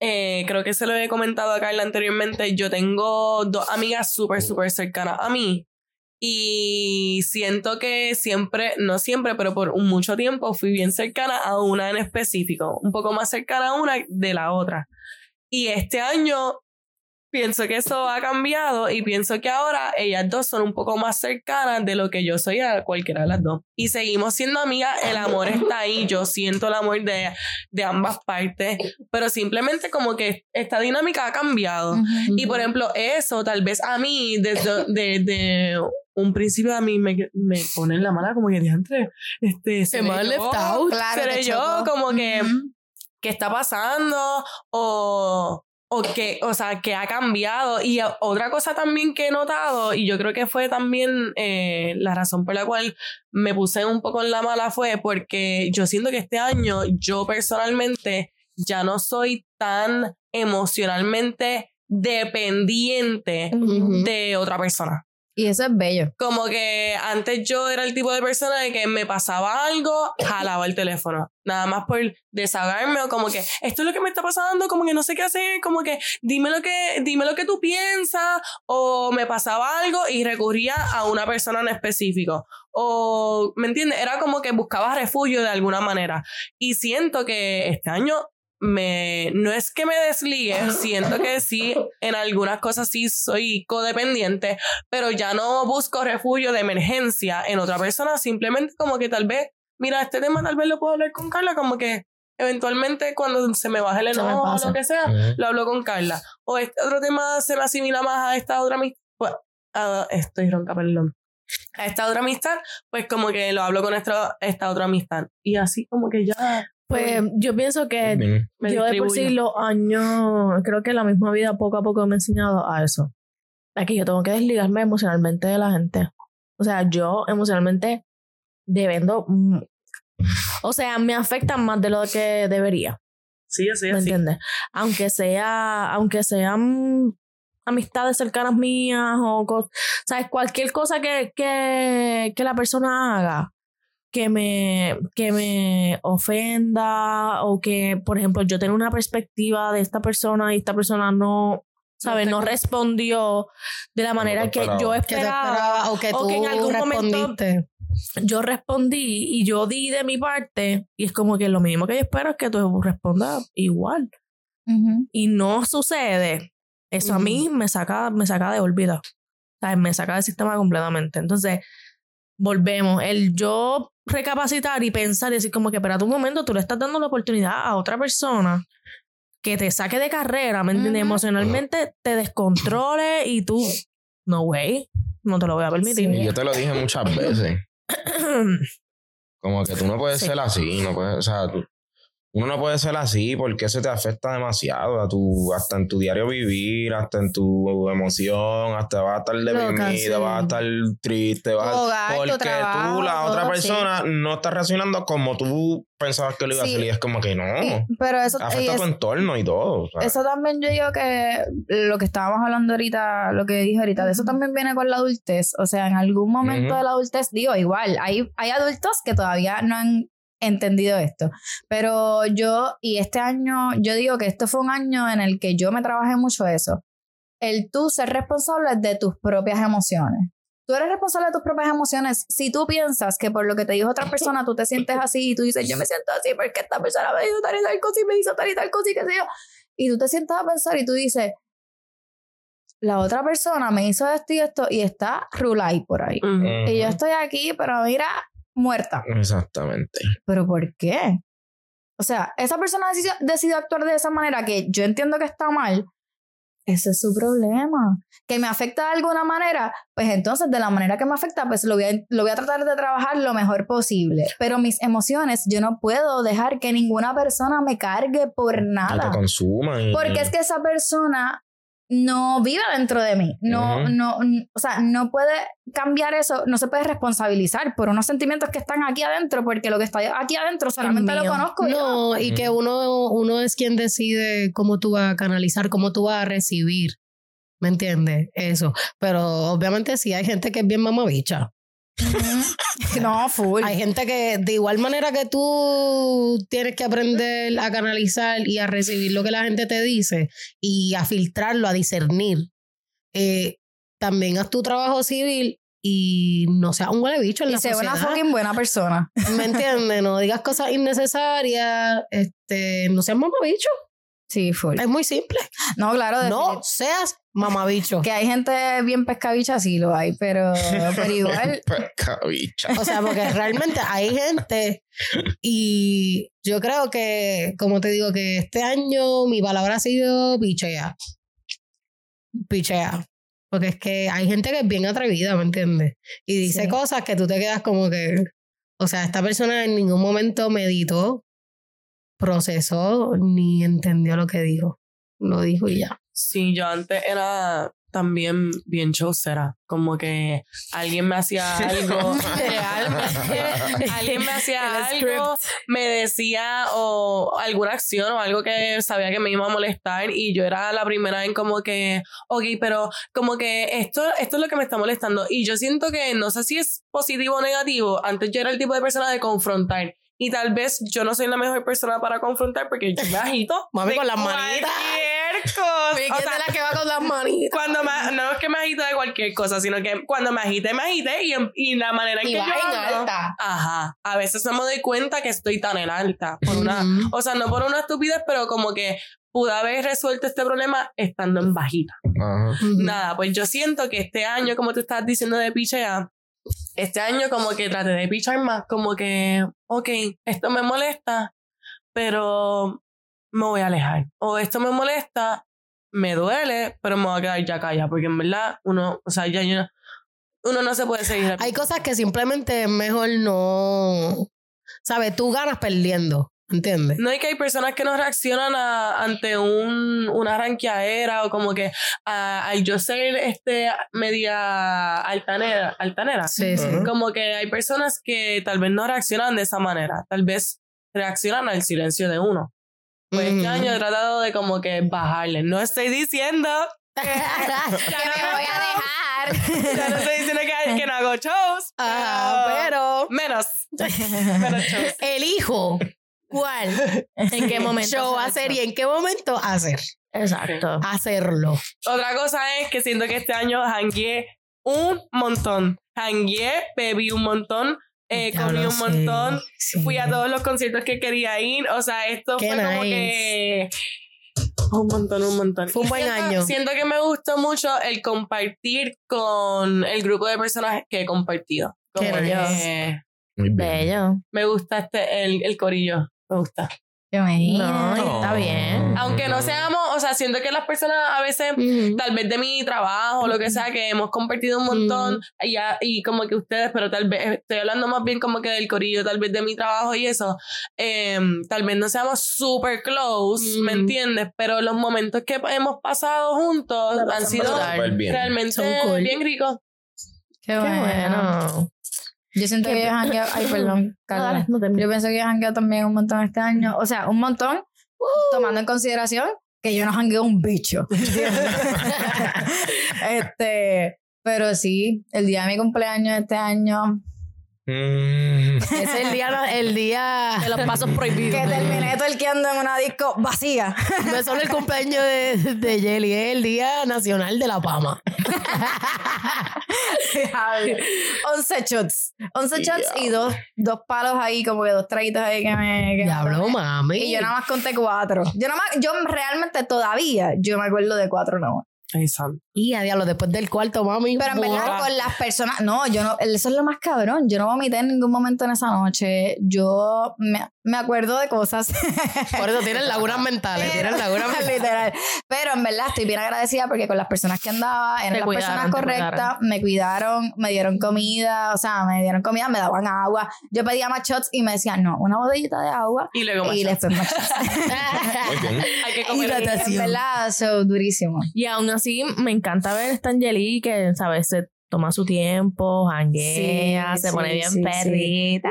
eh, creo que se lo he comentado a Carla anteriormente. Yo tengo dos amigas súper, súper cercanas a mí. Y siento que siempre, no siempre, pero por mucho tiempo fui bien cercana a una en específico. Un poco más cercana a una de la otra. Y este año pienso que eso ha cambiado y pienso que ahora ellas dos son un poco más cercanas de lo que yo soy a cualquiera de las dos. Y seguimos siendo amigas, el amor está ahí, yo siento el amor de, de ambas partes, pero simplemente como que esta dinámica ha cambiado. Y por ejemplo, eso tal vez a mí, desde, desde un principio a mí me, me pone en la mala como que diantre, este, se me left out, Claro, seré yo chocó. como que. ¿qué está pasando? O, o que, o sea, que ha cambiado. Y otra cosa también que he notado, y yo creo que fue también eh, la razón por la cual me puse un poco en la mala fue porque yo siento que este año yo personalmente ya no soy tan emocionalmente dependiente de otra persona. Y eso es bello. Como que antes yo era el tipo de persona de que me pasaba algo, jalaba el teléfono. Nada más por desahogarme o como que esto es lo que me está pasando, como que no sé qué hacer, como que dime lo que, dime lo que tú piensas, o me pasaba algo y recurría a una persona en específico. O, ¿me entiendes? Era como que buscaba refugio de alguna manera. Y siento que este año me no es que me desligue, siento que sí, en algunas cosas sí soy codependiente, pero ya no busco refugio de emergencia en otra persona, simplemente como que tal vez, mira, este tema tal vez lo puedo hablar con Carla, como que eventualmente cuando se me baje el enojo o lo que sea, lo hablo con Carla. O este otro tema se me asimila más a esta otra amistad, pues, estoy ronca, perdón. A esta otra amistad, pues como que lo hablo con esta, esta otra amistad. Y así como que ya Pues yo pienso que Bien. me yo de por sí los años, creo que la misma vida poco a poco me ha enseñado a eso. A que yo tengo que desligarme emocionalmente de la gente. O sea, yo emocionalmente debendo... O sea, me afectan más de lo que debería. Sí, así, ¿Me entiendes? Aunque sea, aunque sean amistades cercanas mías o sabes cualquier cosa que, que, que la persona haga que me que me ofenda o que por ejemplo yo tengo una perspectiva de esta persona y esta persona no sabes no respondió de la manera que esperaba. yo Que esperaba o que o tú que en algún momento- respondiste. yo respondí y yo di de mi parte y es como que lo mínimo que yo espero es que tú respondas igual y no sucede, eso a mí me saca, me saca de olvida. ¿Sabes? Me saca del sistema completamente. Entonces, volvemos. El yo recapacitar y pensar y decir como que, espérate un momento, tú le estás dando la oportunidad a otra persona que te saque de carrera, ¿me entiendes? Emocionalmente te descontrole y tú, no way, no te lo voy a permitir. Y yo te lo dije muchas veces. Como que tú no puedes Sí. ser así, no puedes, o sea, tú- uno no puede ser así porque eso te afecta demasiado a tu, hasta en tu diario vivir, hasta en tu emoción, hasta vas a estar sí. deprimido, vas a estar triste, vas hogar, porque trabajo, tú, la otra todo, sí. persona, no está reaccionando como tú pensabas que lo iba a hacer y es como que no, Y- pero eso, afecta a es- tu entorno y todo. o sea. eso también yo digo que lo que estábamos hablando ahorita, lo que dije ahorita, de eso también viene con la adultez. O sea, en algún momento de la adultez, digo, igual, hay, hay adultos que todavía no han entendido esto. Pero yo, y este año, yo digo que esto fue un año en el que yo me trabajé mucho eso. El tú ser responsable de tus propias emociones. Tú eres responsable de tus propias emociones. Si tú piensas que por lo que te dijo otra persona tú te sientes así y tú dices, yo me siento así porque esta persona me dijo tal y tal cosa y me hizo tal y tal cosa y qué sé yo. Y tú te sientas a pensar y tú dices, la otra persona me hizo esto y esto y está Rulay por ahí. Ujú. Y yo estoy aquí, pero mira, muerta. Exactamente. ¿Pero por qué? O sea, esa persona decidió, decidió actuar de esa manera que yo entiendo que está mal. Ese es su problema. Que me afecta de alguna manera, pues entonces de la manera que me afecta, pues lo voy a, lo voy a tratar de trabajar lo mejor posible. Pero mis emociones, yo no puedo dejar que ninguna persona me cargue por Que nada. te consuman. y- Porque es que esa persona no vive dentro de mí. No, no, o sea, no puede cambiar eso, no se puede responsabilizar por unos sentimientos que están aquí adentro, porque lo que está aquí adentro solamente lo conozco yo. No, y que uno, uno es quien decide cómo tú vas a canalizar, cómo tú vas a recibir. ¿Me entiendes? Eso. Pero obviamente sí hay gente que es bien mamabicha. No, full. Hay gente que de igual manera que tú tienes que aprender a canalizar y a recibir lo que la gente te dice y a filtrarlo, a discernir. eh, también haz tu trabajo civil y no seas un huele bicho en y la sea una fucking buena persona. ¿Me entiendes? No digas cosas innecesarias, este, no seas mamabicho. Sí, full. Es muy simple. No, claro, No definit- seas mamabicho. que hay gente bien pescabicha, sí lo hay, pero, pero igual. Pescabicha. O sea, porque realmente hay gente y yo creo que, como te digo, que este año mi palabra ha sido pichea. Pichea. Porque es que hay gente que es bien atrevida, ¿me entiendes? Y dice Sí. cosas que tú te quedas como que, o sea, esta persona en ningún momento meditó, procesó, ni entendió lo que dijo. Lo dijo y ya. Sí, yo antes era también bien chaucera. Como que alguien me hacía algo, realmente, alguien me hacía algo, me decía o alguna acción o algo que sabía que me iba a molestar y yo era la primera en como que, ok, pero como que esto, esto es lo que me está molestando y yo siento que no sé si es positivo o negativo, antes yo era el tipo de persona de confrontar. Y tal vez yo no soy la mejor persona para confrontar porque yo me agito. Mami, con las manitas. Cualquier cosa. ¿Quién O sea, la que va con las manitas? cuando me, no es que me agite de cualquier cosa, sino que cuando me agite, me agite y, y la manera en Y que vas yo en hablo- alta. Ajá. A veces no me doy cuenta que estoy tan en alta. Por una, o sea, no por una estupidez, pero como que pude haber resuelto este problema estando en bajita. Ajá. Ujú. Nada, pues yo siento que este año, como tú estás diciendo de pichea, este año como que traté de pichar más, como que, ok, esto me molesta, pero me voy a alejar. O esto me molesta, me duele, pero me voy a quedar ya callada, porque en verdad uno, o sea, ya yo, uno no se puede seguir. Hay cosas que simplemente es mejor no. ¿Sabes? Tú ganas perdiendo. ¿Entiendes? No es que hay personas que no reaccionan a- ante un, una ranqueadera o como que al yo ser este media altanera, altanera. Sí, sí. Como que hay personas que tal vez no reaccionan de esa manera, tal vez reaccionan al silencio de uno. Pues este Ujú. año he tratado de como que bajarle. No estoy diciendo que me voy a dejar. ya no estoy diciendo que, que no hago shows, Ajá, pero menos. menos shows. elijo cuál ¿En qué momento? show hacer hacer y en qué momento hacer. Exacto. Hacerlo. Otra cosa es que siento que este año hangué un montón. Hangué, bebí un montón, eh, comí un montón, sí. fui a todos los conciertos que quería ir. O sea, esto Qué fue como que. Un montón, un montón. Fue un buen siento- año. Siento que me gustó mucho el compartir con el grupo de personas que he compartido. Qué Como nice. que Muy bien. Bello. me gusta este, el, el corillo. Me gusta. No, está bien. Aunque no seamos, o sea, siento que las personas a veces tal vez de mi trabajo, lo que sea, que hemos compartido un montón, y, ya- y como que ustedes, pero tal vez estoy hablando más bien como que del corillo, tal vez de mi trabajo y eso, em, tal vez no seamos super close, ¿me entiendes? Pero los momentos que hemos pasado juntos han sido bien. realmente cool. bien ricos. Qué Qué bueno. bueno. Yo siento que yo he jangueado. Ay, perdón, Carla. no Yo pienso que yo he jangueado también un montón este año. O sea, un montón, tomando en consideración que yo no jangueo un bicho. este, pero sí, el día de mi cumpleaños este año, Mm. Ese es el día, el día De los pasos prohibidos. Que terminé torqueando en una disco vacía. no es solo el cumpleaños de, de Jelly, es el día nacional de la pama. 11 shots. 11 shots y dos, dos palos ahí, como que dos traguitos ahí que me. que Diablo, mami. Y yo nada más conté cuatro. Yo nada más, yo realmente todavía, yo me acuerdo de cuatro no. Ay, santo. Y a diablo, después del cuarto, mami. Pero en verdad, con las personas, no, yo no, eso es lo más cabrón. Yo no vomité en ningún momento en esa noche. Yo me, me acuerdo de cosas. Por eso tienen lagunas mentales, tienen lagunas mentales. Literal. Pero en verdad estoy bien agradecida porque con las personas que andaba, eran Te las cuidaron, personas correctas, me cuidaron, me dieron comida, o sea, me dieron comida, me daban agua. Yo pedía más shots y me decían, no, una botellita de agua. Y luego más Y después más shots. Hay que comer. en verdad, so, durísimo. Y aún así, me encanta ver esta Angeli que, ¿sabes? Se toma su tiempo, janguea, Sí, se pone sí, bien sí, sí. perrita.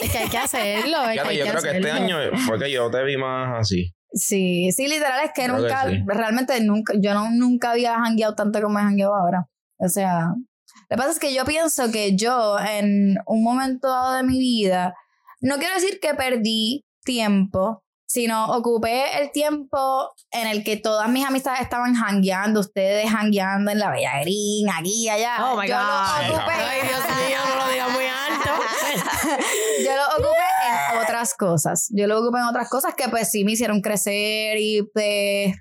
Es que hay que hacerlo. es que hay yo que creo que este año fue que yo te vi más así. Sí, sí, literal es que Creo que nunca, sí. realmente nunca, yo no, nunca había jangueado tanto como he jangueado ahora. O sea, lo que pasa es que yo pienso que yo en un momento dado de mi vida, no quiero decir que perdí tiempo, sino ocupé el tiempo en el que todas mis amistades estaban jangueando, ustedes jangueando en la Bella Green, aquí, allá. Oh my yo God. lo ocupé. Ay, Dios mío, no lo digas muy alto. yo lo ocupé en otras cosas. Yo lo ocupé en otras cosas que pues sí me hicieron crecer y pues,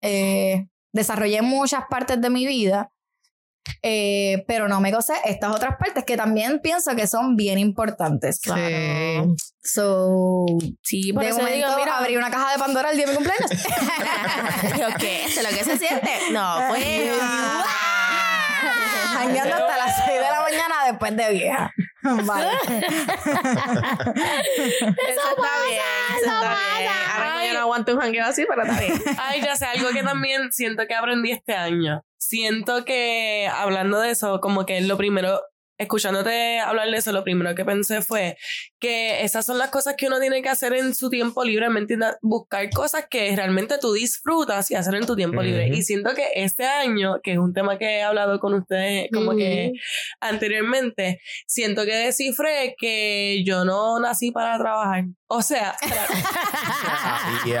eh, desarrollé muchas partes de mi vida. Eh, pero no me gocé estas otras partes que también pienso que son bien importantes. Sí. So, Sí, por de eso momento digo, mira, abrí una caja de Pandora el día de mi cumpleaños. Yo, ¿qué? ¿Eso es lo que se siente? No, pues. Jangueando hasta las 6 de la mañana después de vieja. Vale. Eso está bien, eso está bien. Ahora que yo no aguanto un jangueo así, pero está bien. Ay, ya sé, algo que también siento que aprendí este año. Siento que hablando de eso, como que lo primero, escuchándote hablar de eso, lo primero que pensé fue que esas son las cosas que uno tiene que hacer en su tiempo libre, ¿me entiendes? Buscar cosas que realmente tú disfrutas y hacer en tu tiempo libre. Y siento que este año, que es un tema que he hablado con ustedes como que anteriormente, siento que descifré que yo no nací para trabajar. O sea. Me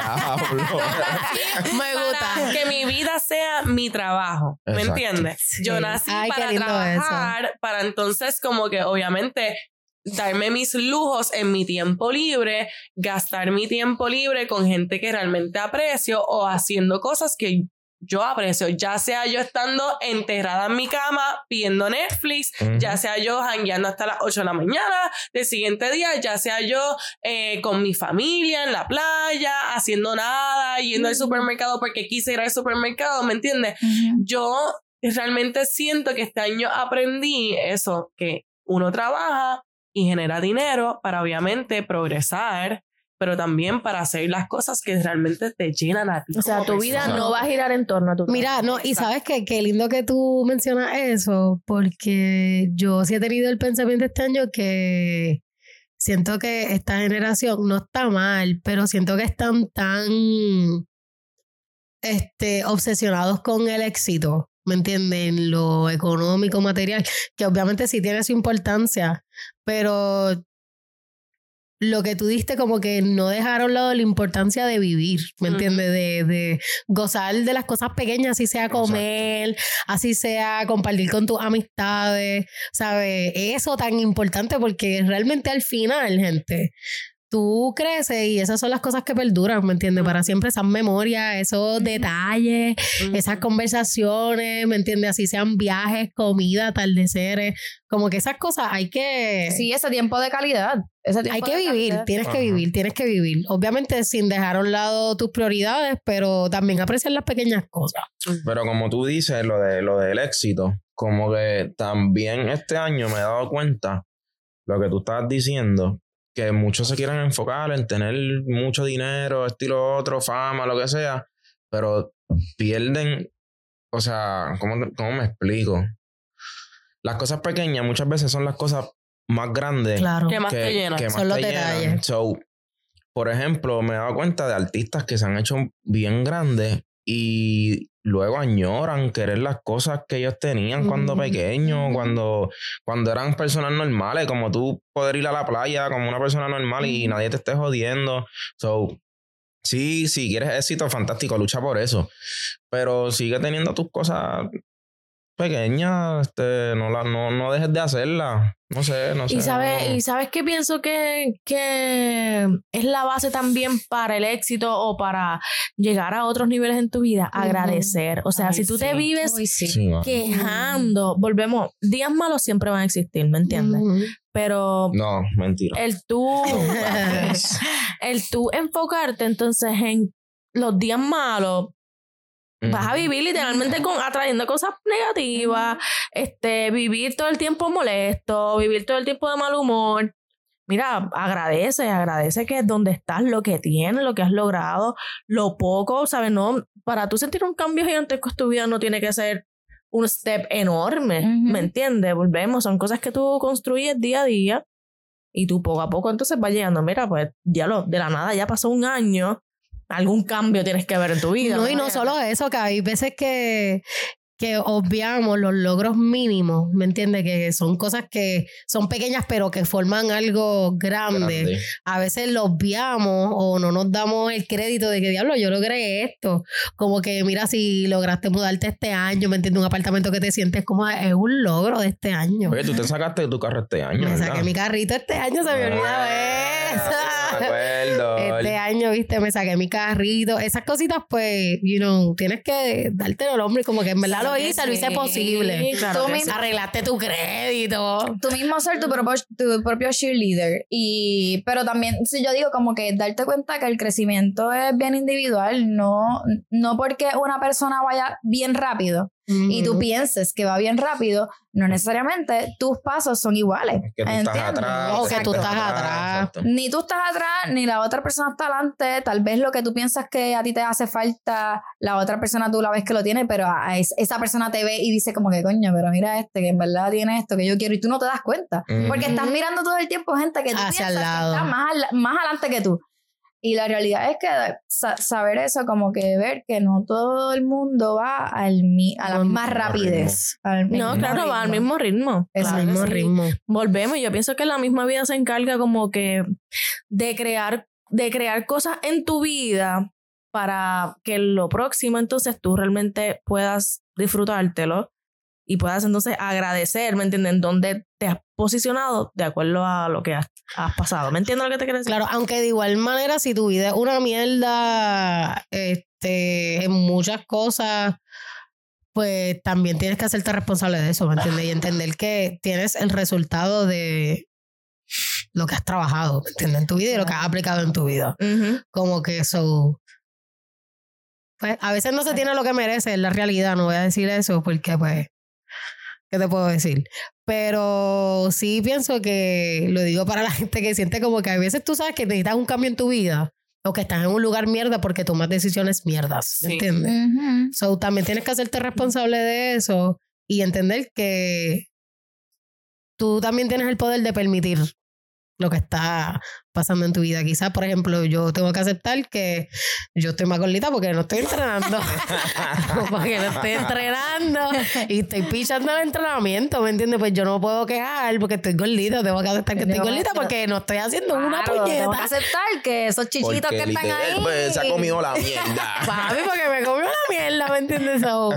gusta. para que mi vida sea mi trabajo, ¿me Exacto. entiendes? Yo nací Ay, para trabajar, para entonces como que obviamente darme mis lujos en mi tiempo libre, gastar mi tiempo libre con gente que realmente aprecio o haciendo cosas que yo aprecio, ya sea yo estando enterrada en mi cama viendo Netflix, Ujú. ya sea yo jangueando hasta las 8 de la mañana del siguiente día, ya sea yo eh, con mi familia en la playa, haciendo nada, yendo al supermercado porque quise ir al supermercado, ¿me entiendes? Yo realmente siento que este año aprendí eso, que uno trabaja y genera dinero para obviamente progresar, pero también para hacer las cosas que realmente te llenan a ti. O sea, tu vida no va a girar en torno a tu Mira, no, y sabes que qué lindo que tú mencionas eso, porque yo sí he tenido el pensamiento este año que siento que esta generación no está mal, pero siento que están tan este, obsesionados con el éxito, ¿me entienden? Lo económico, material, que obviamente sí tiene su importancia, pero lo que tú diste como que no dejaron a un lado la importancia de vivir, ¿me entiendes? De, de gozar de las cosas pequeñas, así sea comer, así sea compartir con tus amistades, ¿sabes? Eso tan importante porque realmente al final, gente, tú creces y esas son las cosas que perduran, ¿me entiendes? Para siempre esas memorias, esos detalles, esas conversaciones, ¿me entiendes? Así sean viajes, comida, atardeceres, como que esas cosas hay que... Sí, ese tiempo de calidad. Ese tiempo Hay que vivir, calidad. tienes que vivir, tienes que vivir. Obviamente sin dejar a un lado tus prioridades, pero también apreciar las pequeñas cosas. Pero como tú dices, lo, de, lo del éxito, como que también este año me he dado cuenta, lo que tú estabas diciendo, que muchos se quieren enfocar en tener mucho dinero, estilo otro, fama, lo que sea, pero pierden, o sea, ¿cómo, cómo me explico? Las cosas pequeñas muchas veces son las cosas más grandes Claro. ¿Qué más que, te llena? que más Son los te llenan. detalles. So, por ejemplo, me he dado cuenta de artistas que se han hecho bien grandes y luego añoran querer las cosas que ellos tenían cuando pequeños, cuando, cuando eran personas normales, como tú poder ir a la playa como una persona normal y nadie te esté jodiendo. So, sí, si quieres éxito, fantástico, lucha por eso. Pero sigue teniendo tus cosas pequeñas, este, no, la, no, no dejes de hacerlas. No sé, no sé. Y sabes, no. y sabes que pienso que, que es la base también para el éxito o para llegar a otros niveles en tu vida, agradecer. O sea, Ay, si tú te vives Uy, sí. Quejando, volvemos, días malos siempre van a existir, ¿me entiendes? Pero No, mentira. el tú, el tú enfocarte entonces en los días malos, vas a vivir literalmente con atrayendo cosas negativas, este, vivir todo el tiempo molesto, vivir todo el tiempo de mal humor. Mira, agradece, agradece que es donde estás, lo que tienes, lo que has logrado, lo poco, ¿sabes? No, para tú sentir un cambio gigantesco en tu vida no tiene que ser un step enorme. ¿me entiendes? Volvemos, son cosas que tú construyes día a día y tú poco a poco entonces vas llegando, mira, pues diablo, de la nada ya pasó un año, algún cambio tienes que ver en tu vida. No, y no solo eso, que hay veces que, que obviamos los logros mínimos, ¿me entiendes? Que son cosas que son pequeñas pero que forman algo grande. Grande. A veces los obviamos o no nos damos el crédito de que, diablo, yo logré esto. Como que, mira, si lograste mudarte este año, ¿me entiendes? Un apartamento que te sientes como es un logro de este año. Oye, tú te sacaste tu carro este año, Me ¿verdad? saqué mi carrito este año, se me olvidaba Me eso. acuerdo. Este año, viste, me saqué mi carrito. Esas cositas, pues, you know, tienes que darte el hombre como que en verdad Sí, lo hice, lo hice sí. posible. Claro Tú que mismo- Arreglaste tu crédito. tú mismo ser tu propio, tu propio cheerleader. Y, pero también, si yo digo como que darte cuenta que el crecimiento es bien individual, no, no porque una persona vaya bien rápido y tú pienses que va bien rápido, no necesariamente tus pasos son iguales. Que tú estás ¿entiendes? atrás. O que tú estás atrás. Ni tú estás atrás, ni la otra persona está adelante. Tal vez lo que tú piensas que a ti te hace falta, la otra persona tú la ves que lo tiene, pero a- es- esa persona te ve y dice como que coño, pero mira este, que en verdad tiene esto que yo quiero y tú no te das cuenta. Porque estás mirando todo el tiempo gente que tú Hacia piensas el lado. que está más, al- más adelante que tú. Y la realidad es que sa- saber eso, como que ver que no todo el mundo va al mi- a la misma rapidez. al No, claro, va al ritmo. mismo ritmo. Es Al Claro mismo sí. ritmo. Volvemos, yo pienso que la misma vida se encarga como que de crear, de crear cosas en tu vida para que lo próximo entonces tú realmente puedas disfrutártelo y puedas entonces agradecer, ¿me entienden? En dónde te has posicionado de acuerdo a lo que has, has pasado. ¿Me entiendes lo que te quiero decir? Claro, aunque de igual manera, si tu vida es una mierda este, en muchas cosas, pues también tienes que hacerte responsable de eso, ¿me entiendes? Y entender que tienes el resultado de lo que has trabajado, ¿me entiendes? En tu vida y lo que has aplicado en tu vida. Como que eso. Pues a veces no se tiene lo que merece, es la realidad, no voy a decir eso porque, pues, ¿qué te puedo decir? Pero sí pienso que lo digo para la gente que siente como que a veces tú sabes que necesitas un cambio en tu vida o que estás en un lugar mierda porque tomas decisiones mierdas, ¿me Sí. entiendes? Ujú. So, también tienes que hacerte responsable de eso y entender que tú también tienes el poder de permitir lo que está pasando en tu vida. Quizás, por ejemplo, yo tengo que aceptar que yo estoy más gordita porque no estoy entrenando. porque no estoy entrenando y estoy pichando el entrenamiento, ¿me entiendes? Pues yo no puedo quejar porque estoy gordita. Tengo que aceptar que estoy gordita porque no estoy haciendo una Claro, tengo que puñeta. aceptar que esos chichitos Porque que están ahí. pues, se ha comido la mierda. Papi, porque me comió la mierda, ¿me entiendes? So,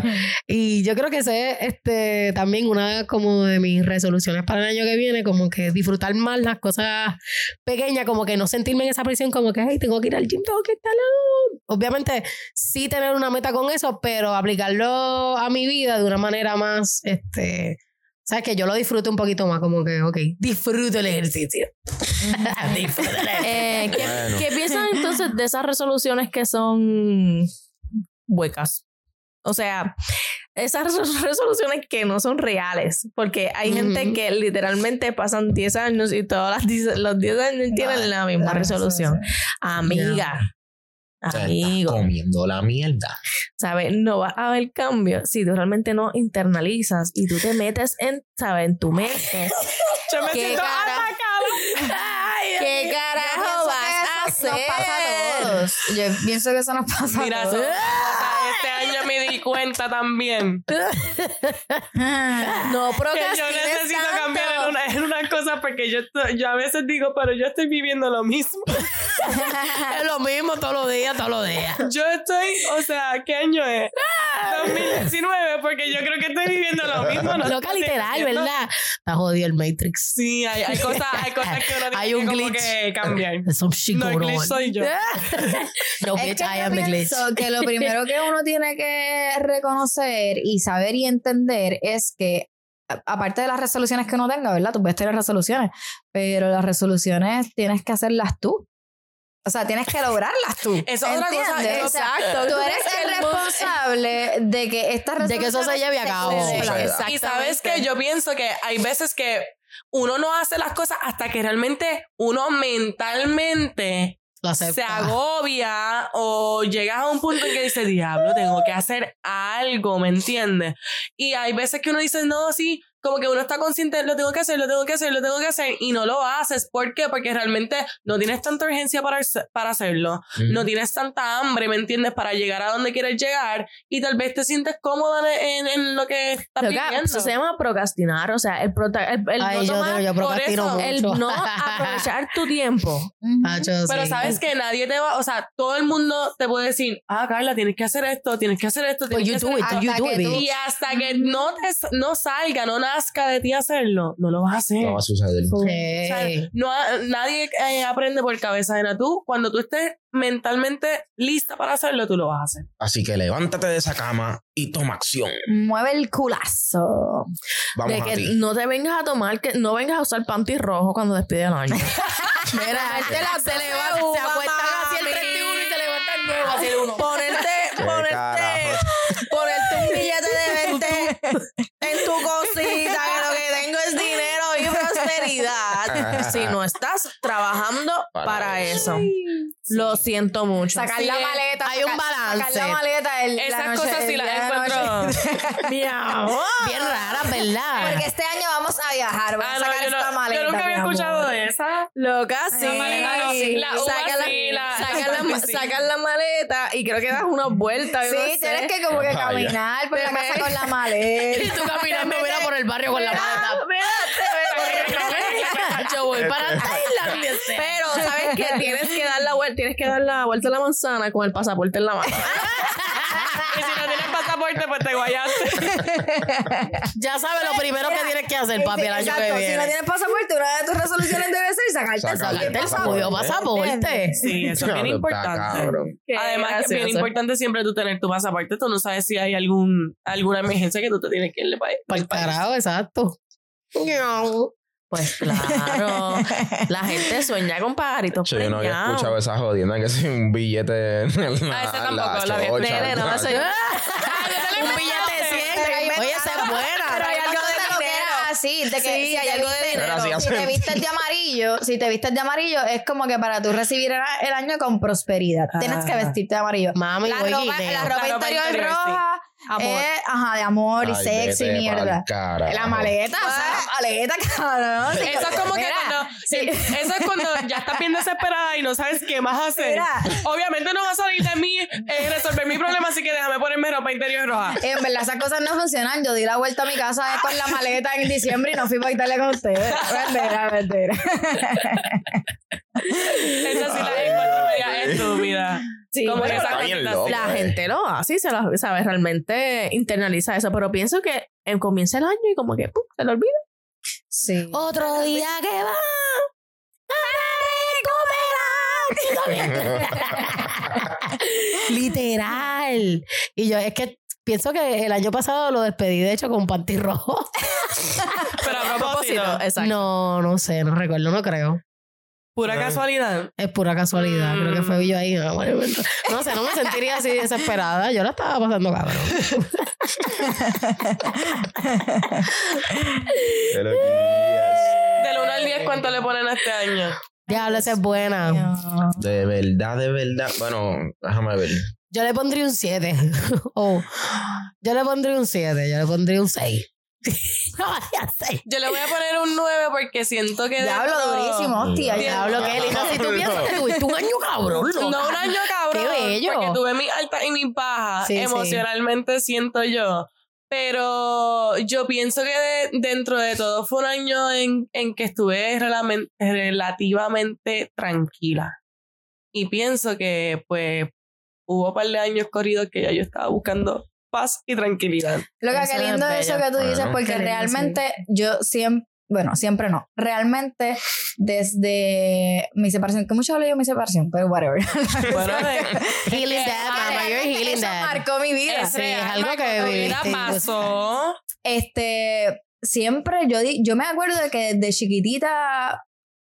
y yo creo que ese es este, también una como de mis resoluciones para el año que viene, como que disfrutar más las cosas pequeñas, como que no sentirme en esa presión, como que, hey, tengo que ir al gym, tengo que estar... Obviamente, sí tener una meta con eso, pero aplicarlo a mi vida de una manera más, este... ¿Sabes? Que yo lo disfrute un poquito más, como que, ok, disfruto el ejercicio. disfruto el ejercicio. Eh, ¿qué, Bueno. qué piensan entonces de esas resoluciones que son huecas? O sea, esas res- resoluciones que no son reales, porque hay gente Ujú. que literalmente pasan 10 años y todos las 10 los 10 años tienen la misma La resolución. Amiga, amigo, comiendo la mierda. ¿sabes? No va a haber cambio si tú realmente no internalizas y tú te metes en, ¿sabes? En tu mente. Yo me ¿Qué siento cara- atacada. ¿Qué carajo vas a eso hacer? Nos pasa a todos. Yo pienso que eso nos pasa Mira, a eso, todos. o sea, este año me di cuenta también No que yo procrastines necesito tanto. cambiar en una, en una cosa porque yo, estoy- yo a veces digo, pero yo estoy viviendo lo mismo. Es lo mismo todos los días, todos los días. Yo estoy, o sea, ¿qué año es? 2019, porque yo creo que estoy viviendo lo mismo. no Loca literal. ¿verdad? Está jodido el Matrix. Sí, hay, hay cosas, hay cosas que uno tiene Hay un que como glitch. que cambiar. There's some shit No, el glitch soy yo. no, Es bitch, I yo am the glitch. pienso que lo primero que uno tiene que reconocer y saber y entender es que aparte de las resoluciones que uno tenga, ¿verdad? Tú puedes tener resoluciones, pero las resoluciones tienes que hacerlas tú. O sea, tienes que lograrlas tú. Eso es otra cosa, sea, exacto. Tú eres el responsable de que estas De que eso se resoluciones lleve a cabo. Y sabes que yo pienso que hay veces que uno no hace las cosas hasta que realmente uno mentalmente Lo se agobia o llegas a un punto en que dice, diablo, tengo que hacer algo, ¿me entiendes? Y hay veces que uno dice, no, sí, como que uno está consciente, lo tengo que hacer, lo tengo que hacer, lo tengo que hacer, y no lo haces. ¿Por qué? Porque realmente no tienes tanta urgencia para, para hacerlo, no tienes tanta hambre, ¿me entiendes? Para llegar a donde quieres llegar, y tal vez te sientes cómoda en, en lo que estás Loca, viviendo. eso se llama procrastinar, o sea, el, prota- el, el Ay, no yo, tomar- yo procrastino eso, mucho. el no aprovechar tu tiempo. Hacho, Pero sí. sabes que nadie te va, o sea, todo el mundo te puede decir, ah, Carla, tienes que hacer esto, tienes que hacer esto, Pues tienes you que hacer it, bitch. Y hasta que no te no salga, no nazca de ti hacerlo, no lo vas a hacer. No va a suceder. O sea, Sí. no, nadie eh, aprende por cabeza ajena. Tú, cuando tú estés mentalmente lista para hacerlo, tú lo vas a hacer. Así que levántate de esa cama y toma acción. Mueve el culazo. Vamos de a que ti. no te vengas a tomar, que no vengas a usar panty rojo cuando despide el año. Mira, él te la se levanta, se acuestan en tu cosita, que lo que tengo es dinero y prosperidad. si no estás trabajando Para para, eso. eso. Lo siento mucho. Sacar Sí, la maleta. hay un balance. Sacar la maleta. El, la Esas noche- cosas sí las la encuentro. Mi amor. Bien rara, ¿verdad? Porque este año vamos a viajar. A Ah, no, sacar yo, esta no- maleta. yo nunca había escuchado esa. Loca, sí. La maleta no, sí. La uva sí, la- sí. maleta y creo que das una vuelta. no Sí, sé. tienes que como que caminar por la casa con la maleta. Y tú caminando, mira por el barrio con la maleta. Yo voy para Tailandia. este. Pero, ¿sabes qué? Tienes que dar la vuelta, tienes que dar la vuelta a la manzana con el pasaporte en la mano. Pues te guayaste. Ya sabes lo primero que tienes que hacer, papi, el año Exacto, que Si no tienes pasaporte, una de tus resoluciones debe ser sacarte, Sacarte el pasaporte. pasaporte. Sí, eso es bien importante. Además, que es bien importante siempre tú tener tu pasaporte. Tú no sabes si hay algún alguna emergencia que tú te tienes que ir para Para el carajo, exacto. No. Pues claro, la gente sueña con pajaritos yo no había escuchado esa jodienda que es un billete en la, Ah, ese tampoco, la la había- chocha, Un billete de 100. Pero hay Oye, esa es ventajas. buena. Pero hay algo de de lo que dinero. era así, de que Sí, si hay algo de dinero. Si te vistes de amarillo, si te vistes de amarillo, es como que para tú recibir el, año con prosperidad. Tienes que Ah. vestirte de amarillo. Mami, La ropa, la ropa interior, roja Amor. ajá, de amor y sexy, vete mierda. La maleta, o sea, la maleta, cabrón. Sí, Eso es como que cuando, sí, eso es cuando ya estás bien desesperada y no sabes qué más hacer. Mira. Obviamente no va a salir de mí eh, resolver mi problema, así que déjame ponerme ropa interior roja. En verdad, esas cosas no funcionan. Yo di la vuelta a mi casa con la maleta en diciembre y no fui para Italia con ustedes. Mentira, mentira. Esa sí la encuentro media estúpida. Sí, como pero que esa está bien cosita loco. así. La Ok. gente lo hace y se lo sabe, realmente internaliza eso, pero pienso que eh, comienza el año y como que ¡pum! se lo olvida. Sí. Otro día que va a recuperar. Literal. Y yo es que pienso que el año pasado lo despedí, de hecho, con panty rojo. Pero a propósito, exacto. No, no sé, no recuerdo, no creo. Pura casualidad. Es pura casualidad. Creo que Mm. fue yo ahí. No sé, no me sentiría así desesperada. Yo la estaba pasando cabrón. Loquillas. Del 1 al 10, ¿cuánto le ponen a este año? Diablo, esa es buena. De verdad, de verdad. Bueno, déjame ver. Yo le pondría un 7. oh, yo le pondría un 7. Yo le pondría un 6. no, ya 6. Yo le voy a poner un 9 porque siento que. Diablo dentro- durísimo, hostia. Diablo, Diablo, que Elisa, si tú piensas que tuviste un año cabrón, loca. No un año cabrón. Qué bello. Porque tuve mis altas y mis bajas. Sí, sí. emocionalmente siento yo. Pero yo pienso que de- dentro de todo fue un año en, en que estuve relativamente tranquila. Y pienso que, pues, hubo un par de años corridos que ya yo estaba buscando paz y tranquilidad. Lo que qué es lindo eso que tú dices, Bueno. porque realmente yo siempre, bueno, siempre no. Realmente, desde mi separación, que mucho hablo yo de mi separación, pero whatever. Bueno, Healing that, mama, you're healing eso that. marcó mi vida. es Sí, es algo que tu vida viviste. pasó. Este, siempre yo, di- yo me acuerdo de que desde chiquitita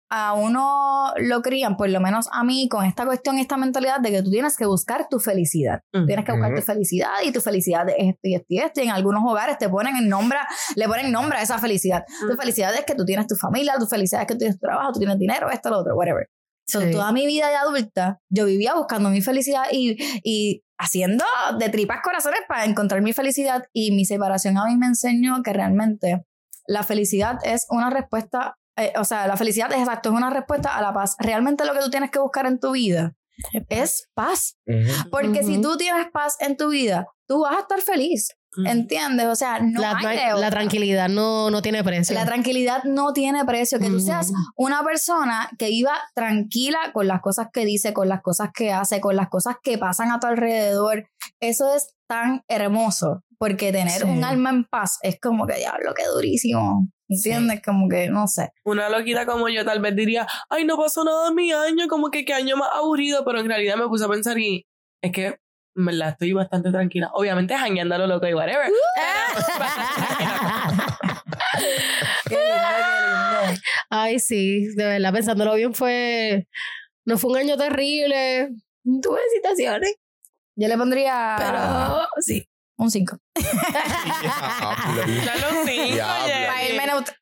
a uno lo crían, por lo menos a mí, con esta cuestión, esta mentalidad de que tú tienes que buscar tu felicidad. Mm. Tienes que buscar tu felicidad y tu felicidad es esto y esto y esto. Y en algunos hogares te ponen en nombre, le ponen nombre a esa felicidad. Tu Mm. felicidad es que tú tienes tu familia, tu felicidad es que tú tienes tu trabajo, tú tienes dinero, esto, lo otro, whatever. So, Sí. Toda mi vida de adulta, yo vivía buscando mi felicidad y, y haciendo de tripas corazones para encontrar mi felicidad. Y mi separación a mí me enseñó que realmente la felicidad es una respuesta, eh, o sea, la felicidad es exacto, es una respuesta a la paz. Realmente lo que tú tienes que buscar en tu vida es paz. Porque si tú tienes paz en tu vida, tú vas a estar feliz. Mm. ¿Entiendes? O sea, no la, hay la tranquilidad no, no tiene precio. La tranquilidad no tiene precio. Que tú seas una persona que viva tranquila con las cosas que dice, con las cosas que hace, con las cosas que pasan a tu alrededor. Eso es tan hermoso. Porque tener Sí. un alma en paz es como que, diablo, qué durísimo. ¿Entiendes? Como que, no sé. Una loquita como yo tal vez diría, ay, no pasó nada en mi año, como que qué año más aburrido, pero en realidad me puse a pensar y es que, en verdad, estoy bastante tranquila. Obviamente, jangueando lo loco y whatever. Qué lindo, qué lindo. Ay, sí, de verdad, pensándolo bien, fue. No fue un año terrible. Tuve situaciones, Yo le pondría pero sí. Un 5. Dale un cinco, Diablo. Jenny. Para irme, neut-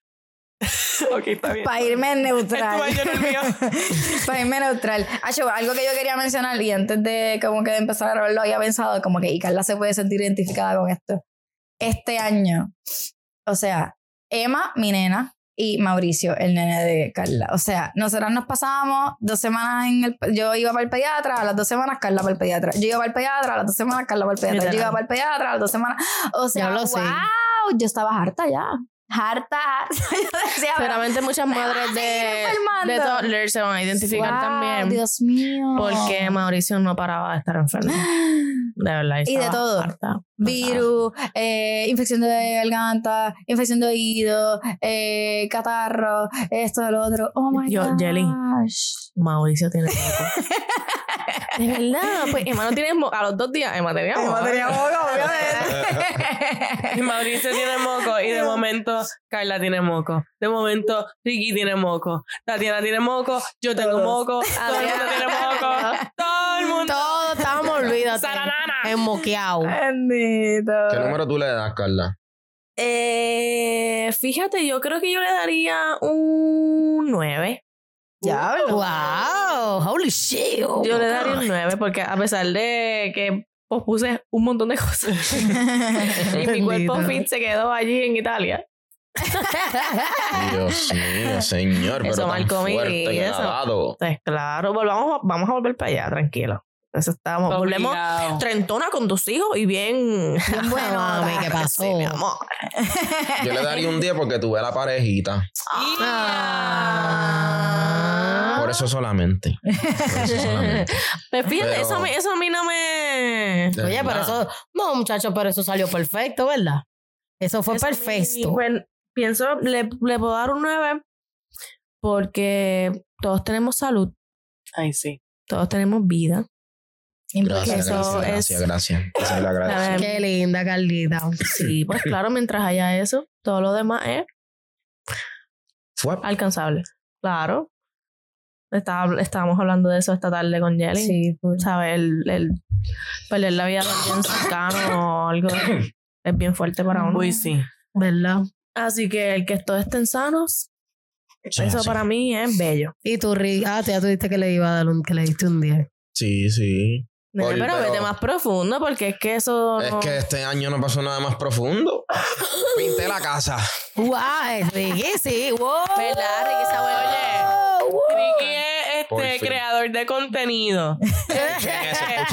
Ok, está bien. pa' irme neutral. Para irme neutral. Acho, algo que yo quería mencionar y antes de como que de empezar a grabarlo había pensado como que y Carla se puede sentir identificada con esto. Este año, o sea, Emma, mi nena, y Mauricio, el nene de Carla. O sea, nosotras nos pasábamos dos semanas en el... Yo iba para el pediatra, a las dos semanas Carla para el pediatra. Yo iba para el pediatra, a las dos semanas Carla para el pediatra. Yo iba para el pediatra, a las dos semanas... O sea, Ya lo sé. wow, yo estaba harta ya. Harta, decía, Seguramente muchas madres de, de toddlers se van a identificar wow, también. Dios mío. Porque Mauricio no paraba de estar enfermo. De verdad. Y de todo. harta. virus, eh, infección de garganta, infección de oído, eh, catarro, esto, lo otro. Oh my Yo, gosh. Jelly. Mauricio tiene moco. de verdad. Pues Emma no tiene moco. A los dos días Emma tenía moco. Emma tenía moco, obviamente. Y Mauricio tiene moco y de momento Carla tiene moco. De momento Ricky tiene moco. Tatiana tiene moco. Yo tengo Todos. moco. Todo el mundo tiene moco. Todo el mundo. Todos estábamos olvídate. Saranana. Enmoqueado. Bendito. ¿Qué número tú le das, Carla? Eh, fíjate, yo creo que yo le daría un 9. Diablo. Wow, holy shit. oh Yo le daría God. un 9 porque a pesar de que pospuse un montón de cosas y mi cuerpo fit se quedó allí en Italia. Dios mío, señor. Pero Eso tan fuerte ha eso. Entonces, claro, volvamos, vamos a volver para allá, tranquilo. Eso estamos, volvemos trentona con tus hijos y bien. Bien bueno, mami, ¿qué pasó? Sí, mi amor. Yo le daría un 10 porque tuve la parejita. Ah. Por eso solamente. Por eso solamente. Pues fíjate, Pero- eso, a mí, eso a mí no me. Oye, pero eso. No, muchachos, pero eso salió perfecto, ¿verdad? Eso fue Eso a mí, perfecto. bueno, pienso, le, le puedo dar un 9 porque todos tenemos salud, Ay, sí. todos tenemos vida. Gracias, eso gracias, gracias, es- gracias. Ver, Qué linda, Carlita. Sí, pues claro, mientras haya eso, todo lo demás es Fue. alcanzable. Claro. Estaba- estábamos hablando de eso esta tarde con Jelly. Sí, full. ¿Sabes? El, el perder la vida de alguien cercano o algo es bien fuerte para uno. Uy, sí. ¿Verdad? Así que el que todos estén sanos, Sí, eso sí. para mí es bello. Y tú, Rick, ah, tú ya tuviste que le iba a dar un, que le diste un 10. Sí, sí. Pero, pero- vete más profundo porque es que eso Es no- que este año no pasó nada más profundo. Pinté la casa. ¡Wow! Ricky, sí. ¡Wow! ¿Verdad, Ricky Samuel? Oye. Ricky es este creador de contenido.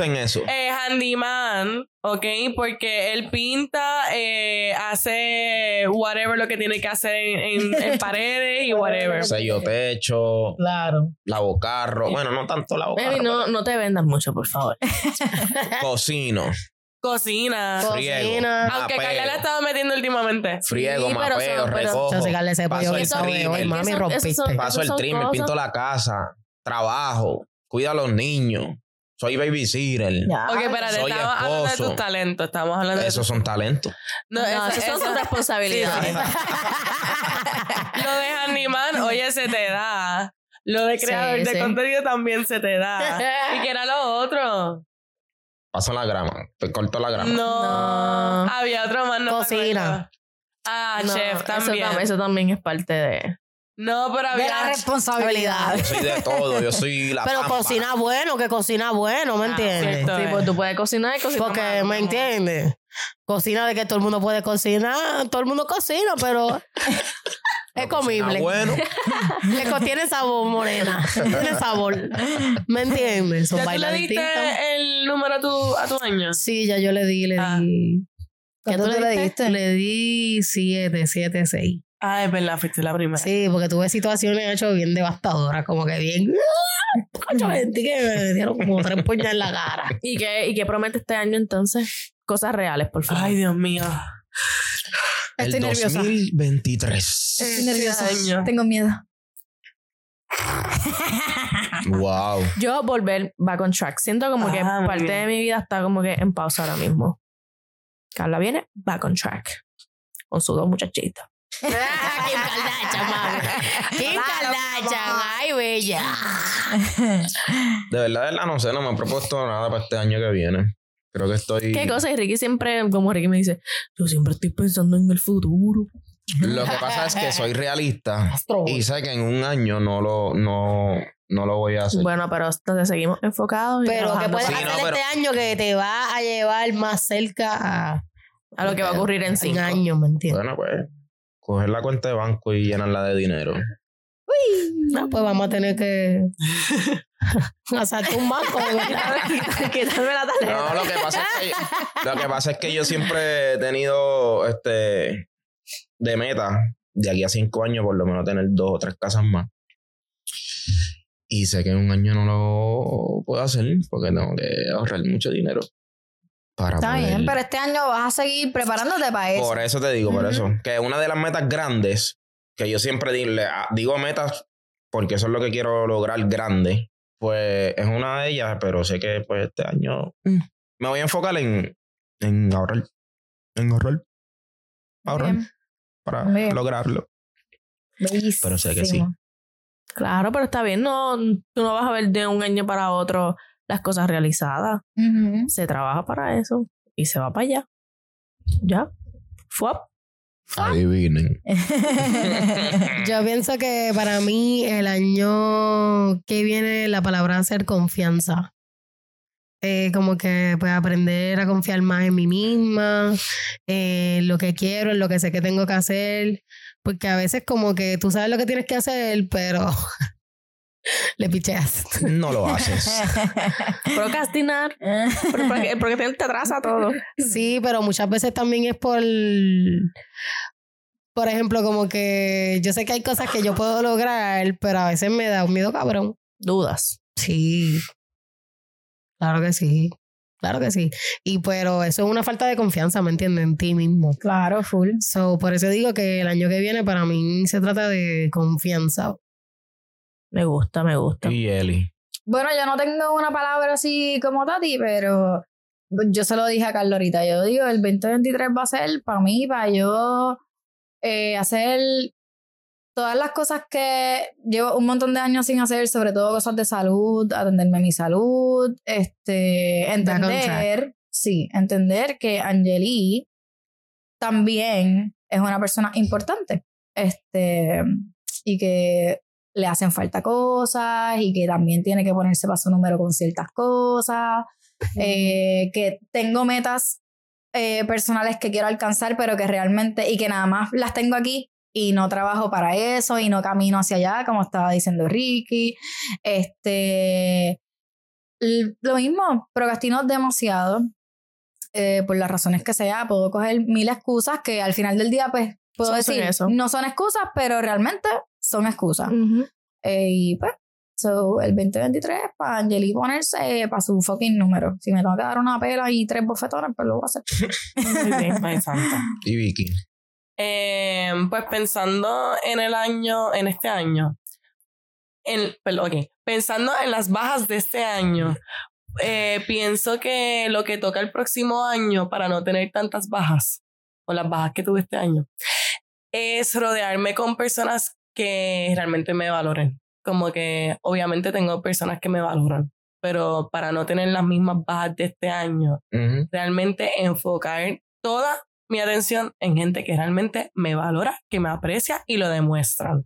En eso. eh, handyman, ¿ok? Porque él pinta, eh, hace whatever lo que tiene que hacer en, en- en paredes y whatever. Sello techo, Claro. lavo carro. Bueno, no tanto lavo Baby, carro. no, no te vendas mucho, por favor. pero Cocino, Cocina. friego, Cocina. Aunque Carla la estaba metiendo últimamente. friego, Sí, pero mapeo, son- pero- recojo. Yo sé paso el trimmer, mami, rompiste. son- paso el son trimmer, pinto la casa, trabajo, cuido a los niños, soy babysitter. Ya. Ok, espérate, Soy estamos hablando de esposo. tus talentos. Estamos hablando de Esos son talentos. No, No, eso- esas son eso- tus responsabilidades. Lo de handyman, oye, se te da. Lo de Sí, creador de sí. contenido también se te da. ¿Y qué era lo otro? Paso la grama, te corto la grama. No. No. Había otro más, no me Cocina. acuerdo. Ah, No, chef eso también. tam- Eso, también es parte de. No, pero De había... la responsabilidad. Yo soy de todo, yo soy la Pero pampa. cocina bueno, que cocina bueno, ¿me Ah, entiendes? Sí, pues tú puedes cocinar y cocinar. Porque, ¿me entiendes? Cocina de que todo el mundo puede cocinar, todo el mundo cocina, pero es comible. Bueno, Que tiene sabor, morena. Tiene sabor. ¿Me entiendes? Son ¿Ya tú le diste el número a tu, a tu año? Sí, ya yo le di, le Ah. di. ¿Qué ¿Cuánto tú le diste? Le di 7, 7, 6. Ah, es verdad, fuiste la primera. Sí, porque tuve situaciones hecho bien devastadoras, como que bien. Coño, sentí que me dieron como tres puñas en la cara. ¿Y qué, ¿Y qué promete este año entonces? Cosas reales, por favor. Ay, Dios mío. Estoy el nerviosa. 2023. Estoy nerviosa. año. Tengo miedo. Wow. Yo volver back on track. Siento como que Ah, parte bien. de mi vida está como que en pausa ahora mismo. Carla viene back on track. Con sus dos muchachitos. Kim Kardashian, mami. Kim Kardashian, ay, bella. De verdad, de verdad, no sé, no me he propuesto nada para este año que viene. Creo que estoy. ¿Qué cosa? Y Ricky siempre, como Ricky me dice, yo siempre estoy pensando en el futuro. Lo que pasa es que soy realista y sé que en un año no lo, no, no lo voy a hacer. Bueno, pero entonces seguimos enfocados. y Pero que puedes Sí, no, hacer pero- este año que te va a llevar más cerca a, a lo que va a ocurrir en en cinco. años, ¿me entiendes? Bueno, pues, coger la cuenta de banco y llenarla de dinero. No, pues vamos a tener que hacerte un banco. de verdad. Quitarme la tarjeta. No, lo que pasa es que, lo que pasa es que yo siempre he tenido este de meta de aquí a cinco años por lo menos tener dos o tres casas más. Y sé que en un año no lo puedo hacer porque tengo que ahorrar mucho dinero. Para Está poder- bien, pero este año vas a seguir preparándote para eso. Por eso te digo, por eso. Que una de las metas grandes, que yo siempre digo metas porque eso es lo que quiero lograr grande, pues es una de ellas, pero sé que pues este año mm, me voy a enfocar en, en ahorrar. En ahorrar. Ahorrar Bien. para Bien. lograrlo. Bellísimo. Pero sé que sí. Claro, pero está bien. No, tú no vas a ver de un año para otro las cosas realizadas. Se trabaja para eso y se va para allá. Ya. Fuap. Adivinen. Yo pienso que para mí el año que viene la palabra va a ser confianza. Eh, como que pues aprender a confiar más en mí misma, en lo que quiero, en lo que sé que tengo que hacer, porque a veces como que tú sabes lo que tienes que hacer, pero le picheas. No lo haces. Procrastinar. Porque te atrasa todo. Sí, pero muchas veces también es por, por ejemplo, como que yo sé que hay cosas que yo puedo lograr, pero a veces me da un miedo cabrón. Dudas. Sí. Claro que sí. Claro que sí. Y pero eso es una falta de confianza, ¿me entiendes? En ti mismo. Claro, full. So, por eso digo que el año que viene para mí se trata de confianza. Me gusta, me gusta. y Eli. Bueno, yo no tengo una palabra así como Tati, pero yo se lo dije a Carlos ahorita. Yo digo, el 2023 va a ser para mí, para yo eh, hacer todas las cosas que llevo un montón de años sin hacer, sobre todo cosas de salud, atenderme a mi salud, este, entender, sí, entender que Angeli también es una persona importante, este, y que le hacen falta cosas y que también tiene que ponerse para su número con ciertas cosas, eh, que tengo metas eh, personales que quiero alcanzar, pero que realmente, y que nada más las tengo aquí y no trabajo para eso y no camino hacia allá, como estaba diciendo Ricky. Este, lo mismo, procrastino demasiado. eh, por las razones que sea, puedo coger mil excusas que al final del día, pues, puedo son decir, eso. no son excusas, pero realmente son excusas. Eh, y pues, so, el 2023 para Angeli ponerse para su fucking número. Si me tengo que dar una pela y tres bofetones, pues lo voy a hacer. Muy bien. Ay, santa. Y Vicky. Eh, pues pensando en el año, en este año, en, perdón, ok, pensando en las bajas de este año, eh, pienso que lo que toca el próximo año para no tener tantas bajas, o las bajas que tuve este año, es rodearme con personas que realmente me valoren. Como que obviamente tengo personas que me valoran, pero para no tener las mismas bajas de este año, realmente enfocar toda mi atención en gente que realmente me valora, que me aprecia y lo demuestran.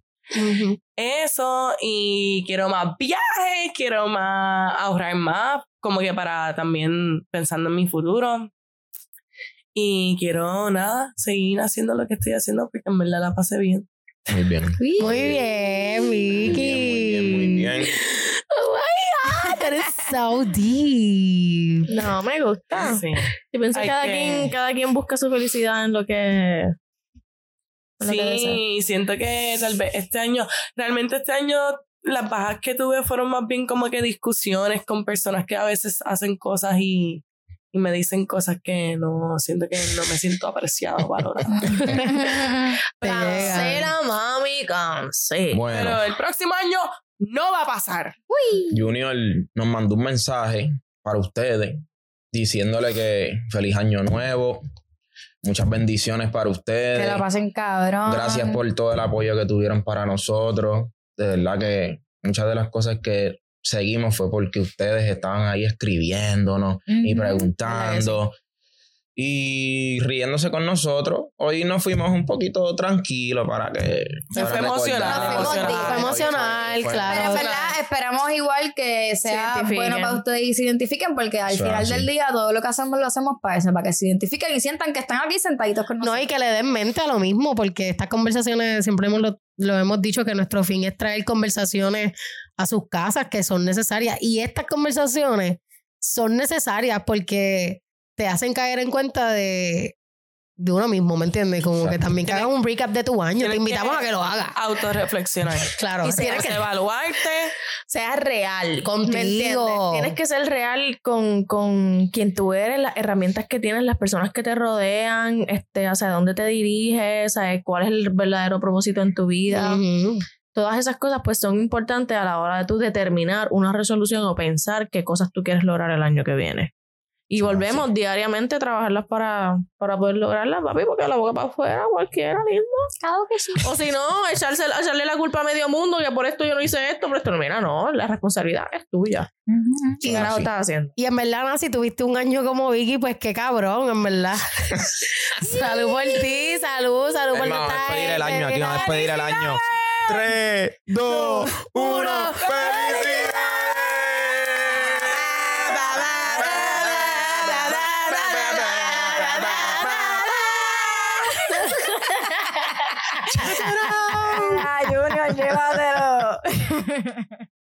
Eso, y quiero más viajes, quiero más ahorrar más, como que para también pensando en mi futuro. Y quiero nada, seguir haciendo lo que estoy haciendo porque en verdad la pasé bien. Muy bien. Muy bien, Muy Vicky. bien, muy bien, muy bien. Oh my God, that is so deep. No, me gusta. Sí. Yo pienso que cada, que- quien, cada quien busca su felicidad en lo que. en lo que desea. Sí, siento que tal vez este año, realmente este año las bajas que tuve fueron más bien como que discusiones con personas que a veces hacen cosas y, y me dicen cosas que no, siento que no me siento apreciado, valorado. Cancela, mami, cancela. Bueno, Pero el próximo año no va a pasar. Junior nos mandó un mensaje para ustedes diciéndole que feliz año nuevo, muchas bendiciones para ustedes. que la pasen cabrón. Gracias por todo el apoyo que tuvieron para nosotros. De verdad que muchas de las cosas que seguimos fue porque ustedes estaban ahí escribiéndonos y Ujú. preguntando y riéndose con nosotros. Hoy nos fuimos un poquito tranquilos para que... Se para fue emocional. Fue emocional, Fue- claro. Pero en verdad esperamos igual que sea bueno para ustedes y se identifiquen porque al es final del día todo lo que hacemos lo hacemos para eso, para que se identifiquen y sientan que están aquí sentaditos con No, nosotros. y que le den mente a lo mismo, porque estas conversaciones, siempre hemos lo, lo hemos dicho que nuestro fin es traer conversaciones a sus casas que son necesarias. Y estas conversaciones son necesarias porque te hacen caer en cuenta de, de uno mismo, ¿me entiendes? Como que también que hagas un recap de tu año. Te invitamos que- a que lo hagas. Autoreflexionar. Claro, Y tienes tienes que evaluarte. sea real. Contigo. Tienes que ser real con, con quien tú eres, las herramientas que tienes, las personas que te rodean, este, hacia dónde te diriges, ¿sabes? cuál es el verdadero propósito en tu vida. Ujú. Todas esas cosas pues son importantes a la hora de tú determinar una resolución o pensar qué cosas tú quieres lograr el año que viene. Y Ah, volvemos diariamente a trabajarlas para, para poder lograrlas, papi, porque la boca para afuera, cualquiera mismo. Claro que sí. O si no, echarse, echarle la culpa a medio mundo, que por esto yo no hice esto, por esto no. Mira, no, la responsabilidad es tuya. Ujú. ¿Qué Sí, carajo sí. estás haciendo? Y en verdad, Nancy, tuviste un año como Vicky, pues qué cabrón, en verdad. salud por ti, salud, salud por Vamos a despedir el año, aquí vamos a despedir el año. 3, 2, 1, Ah, Junior, llévatelo.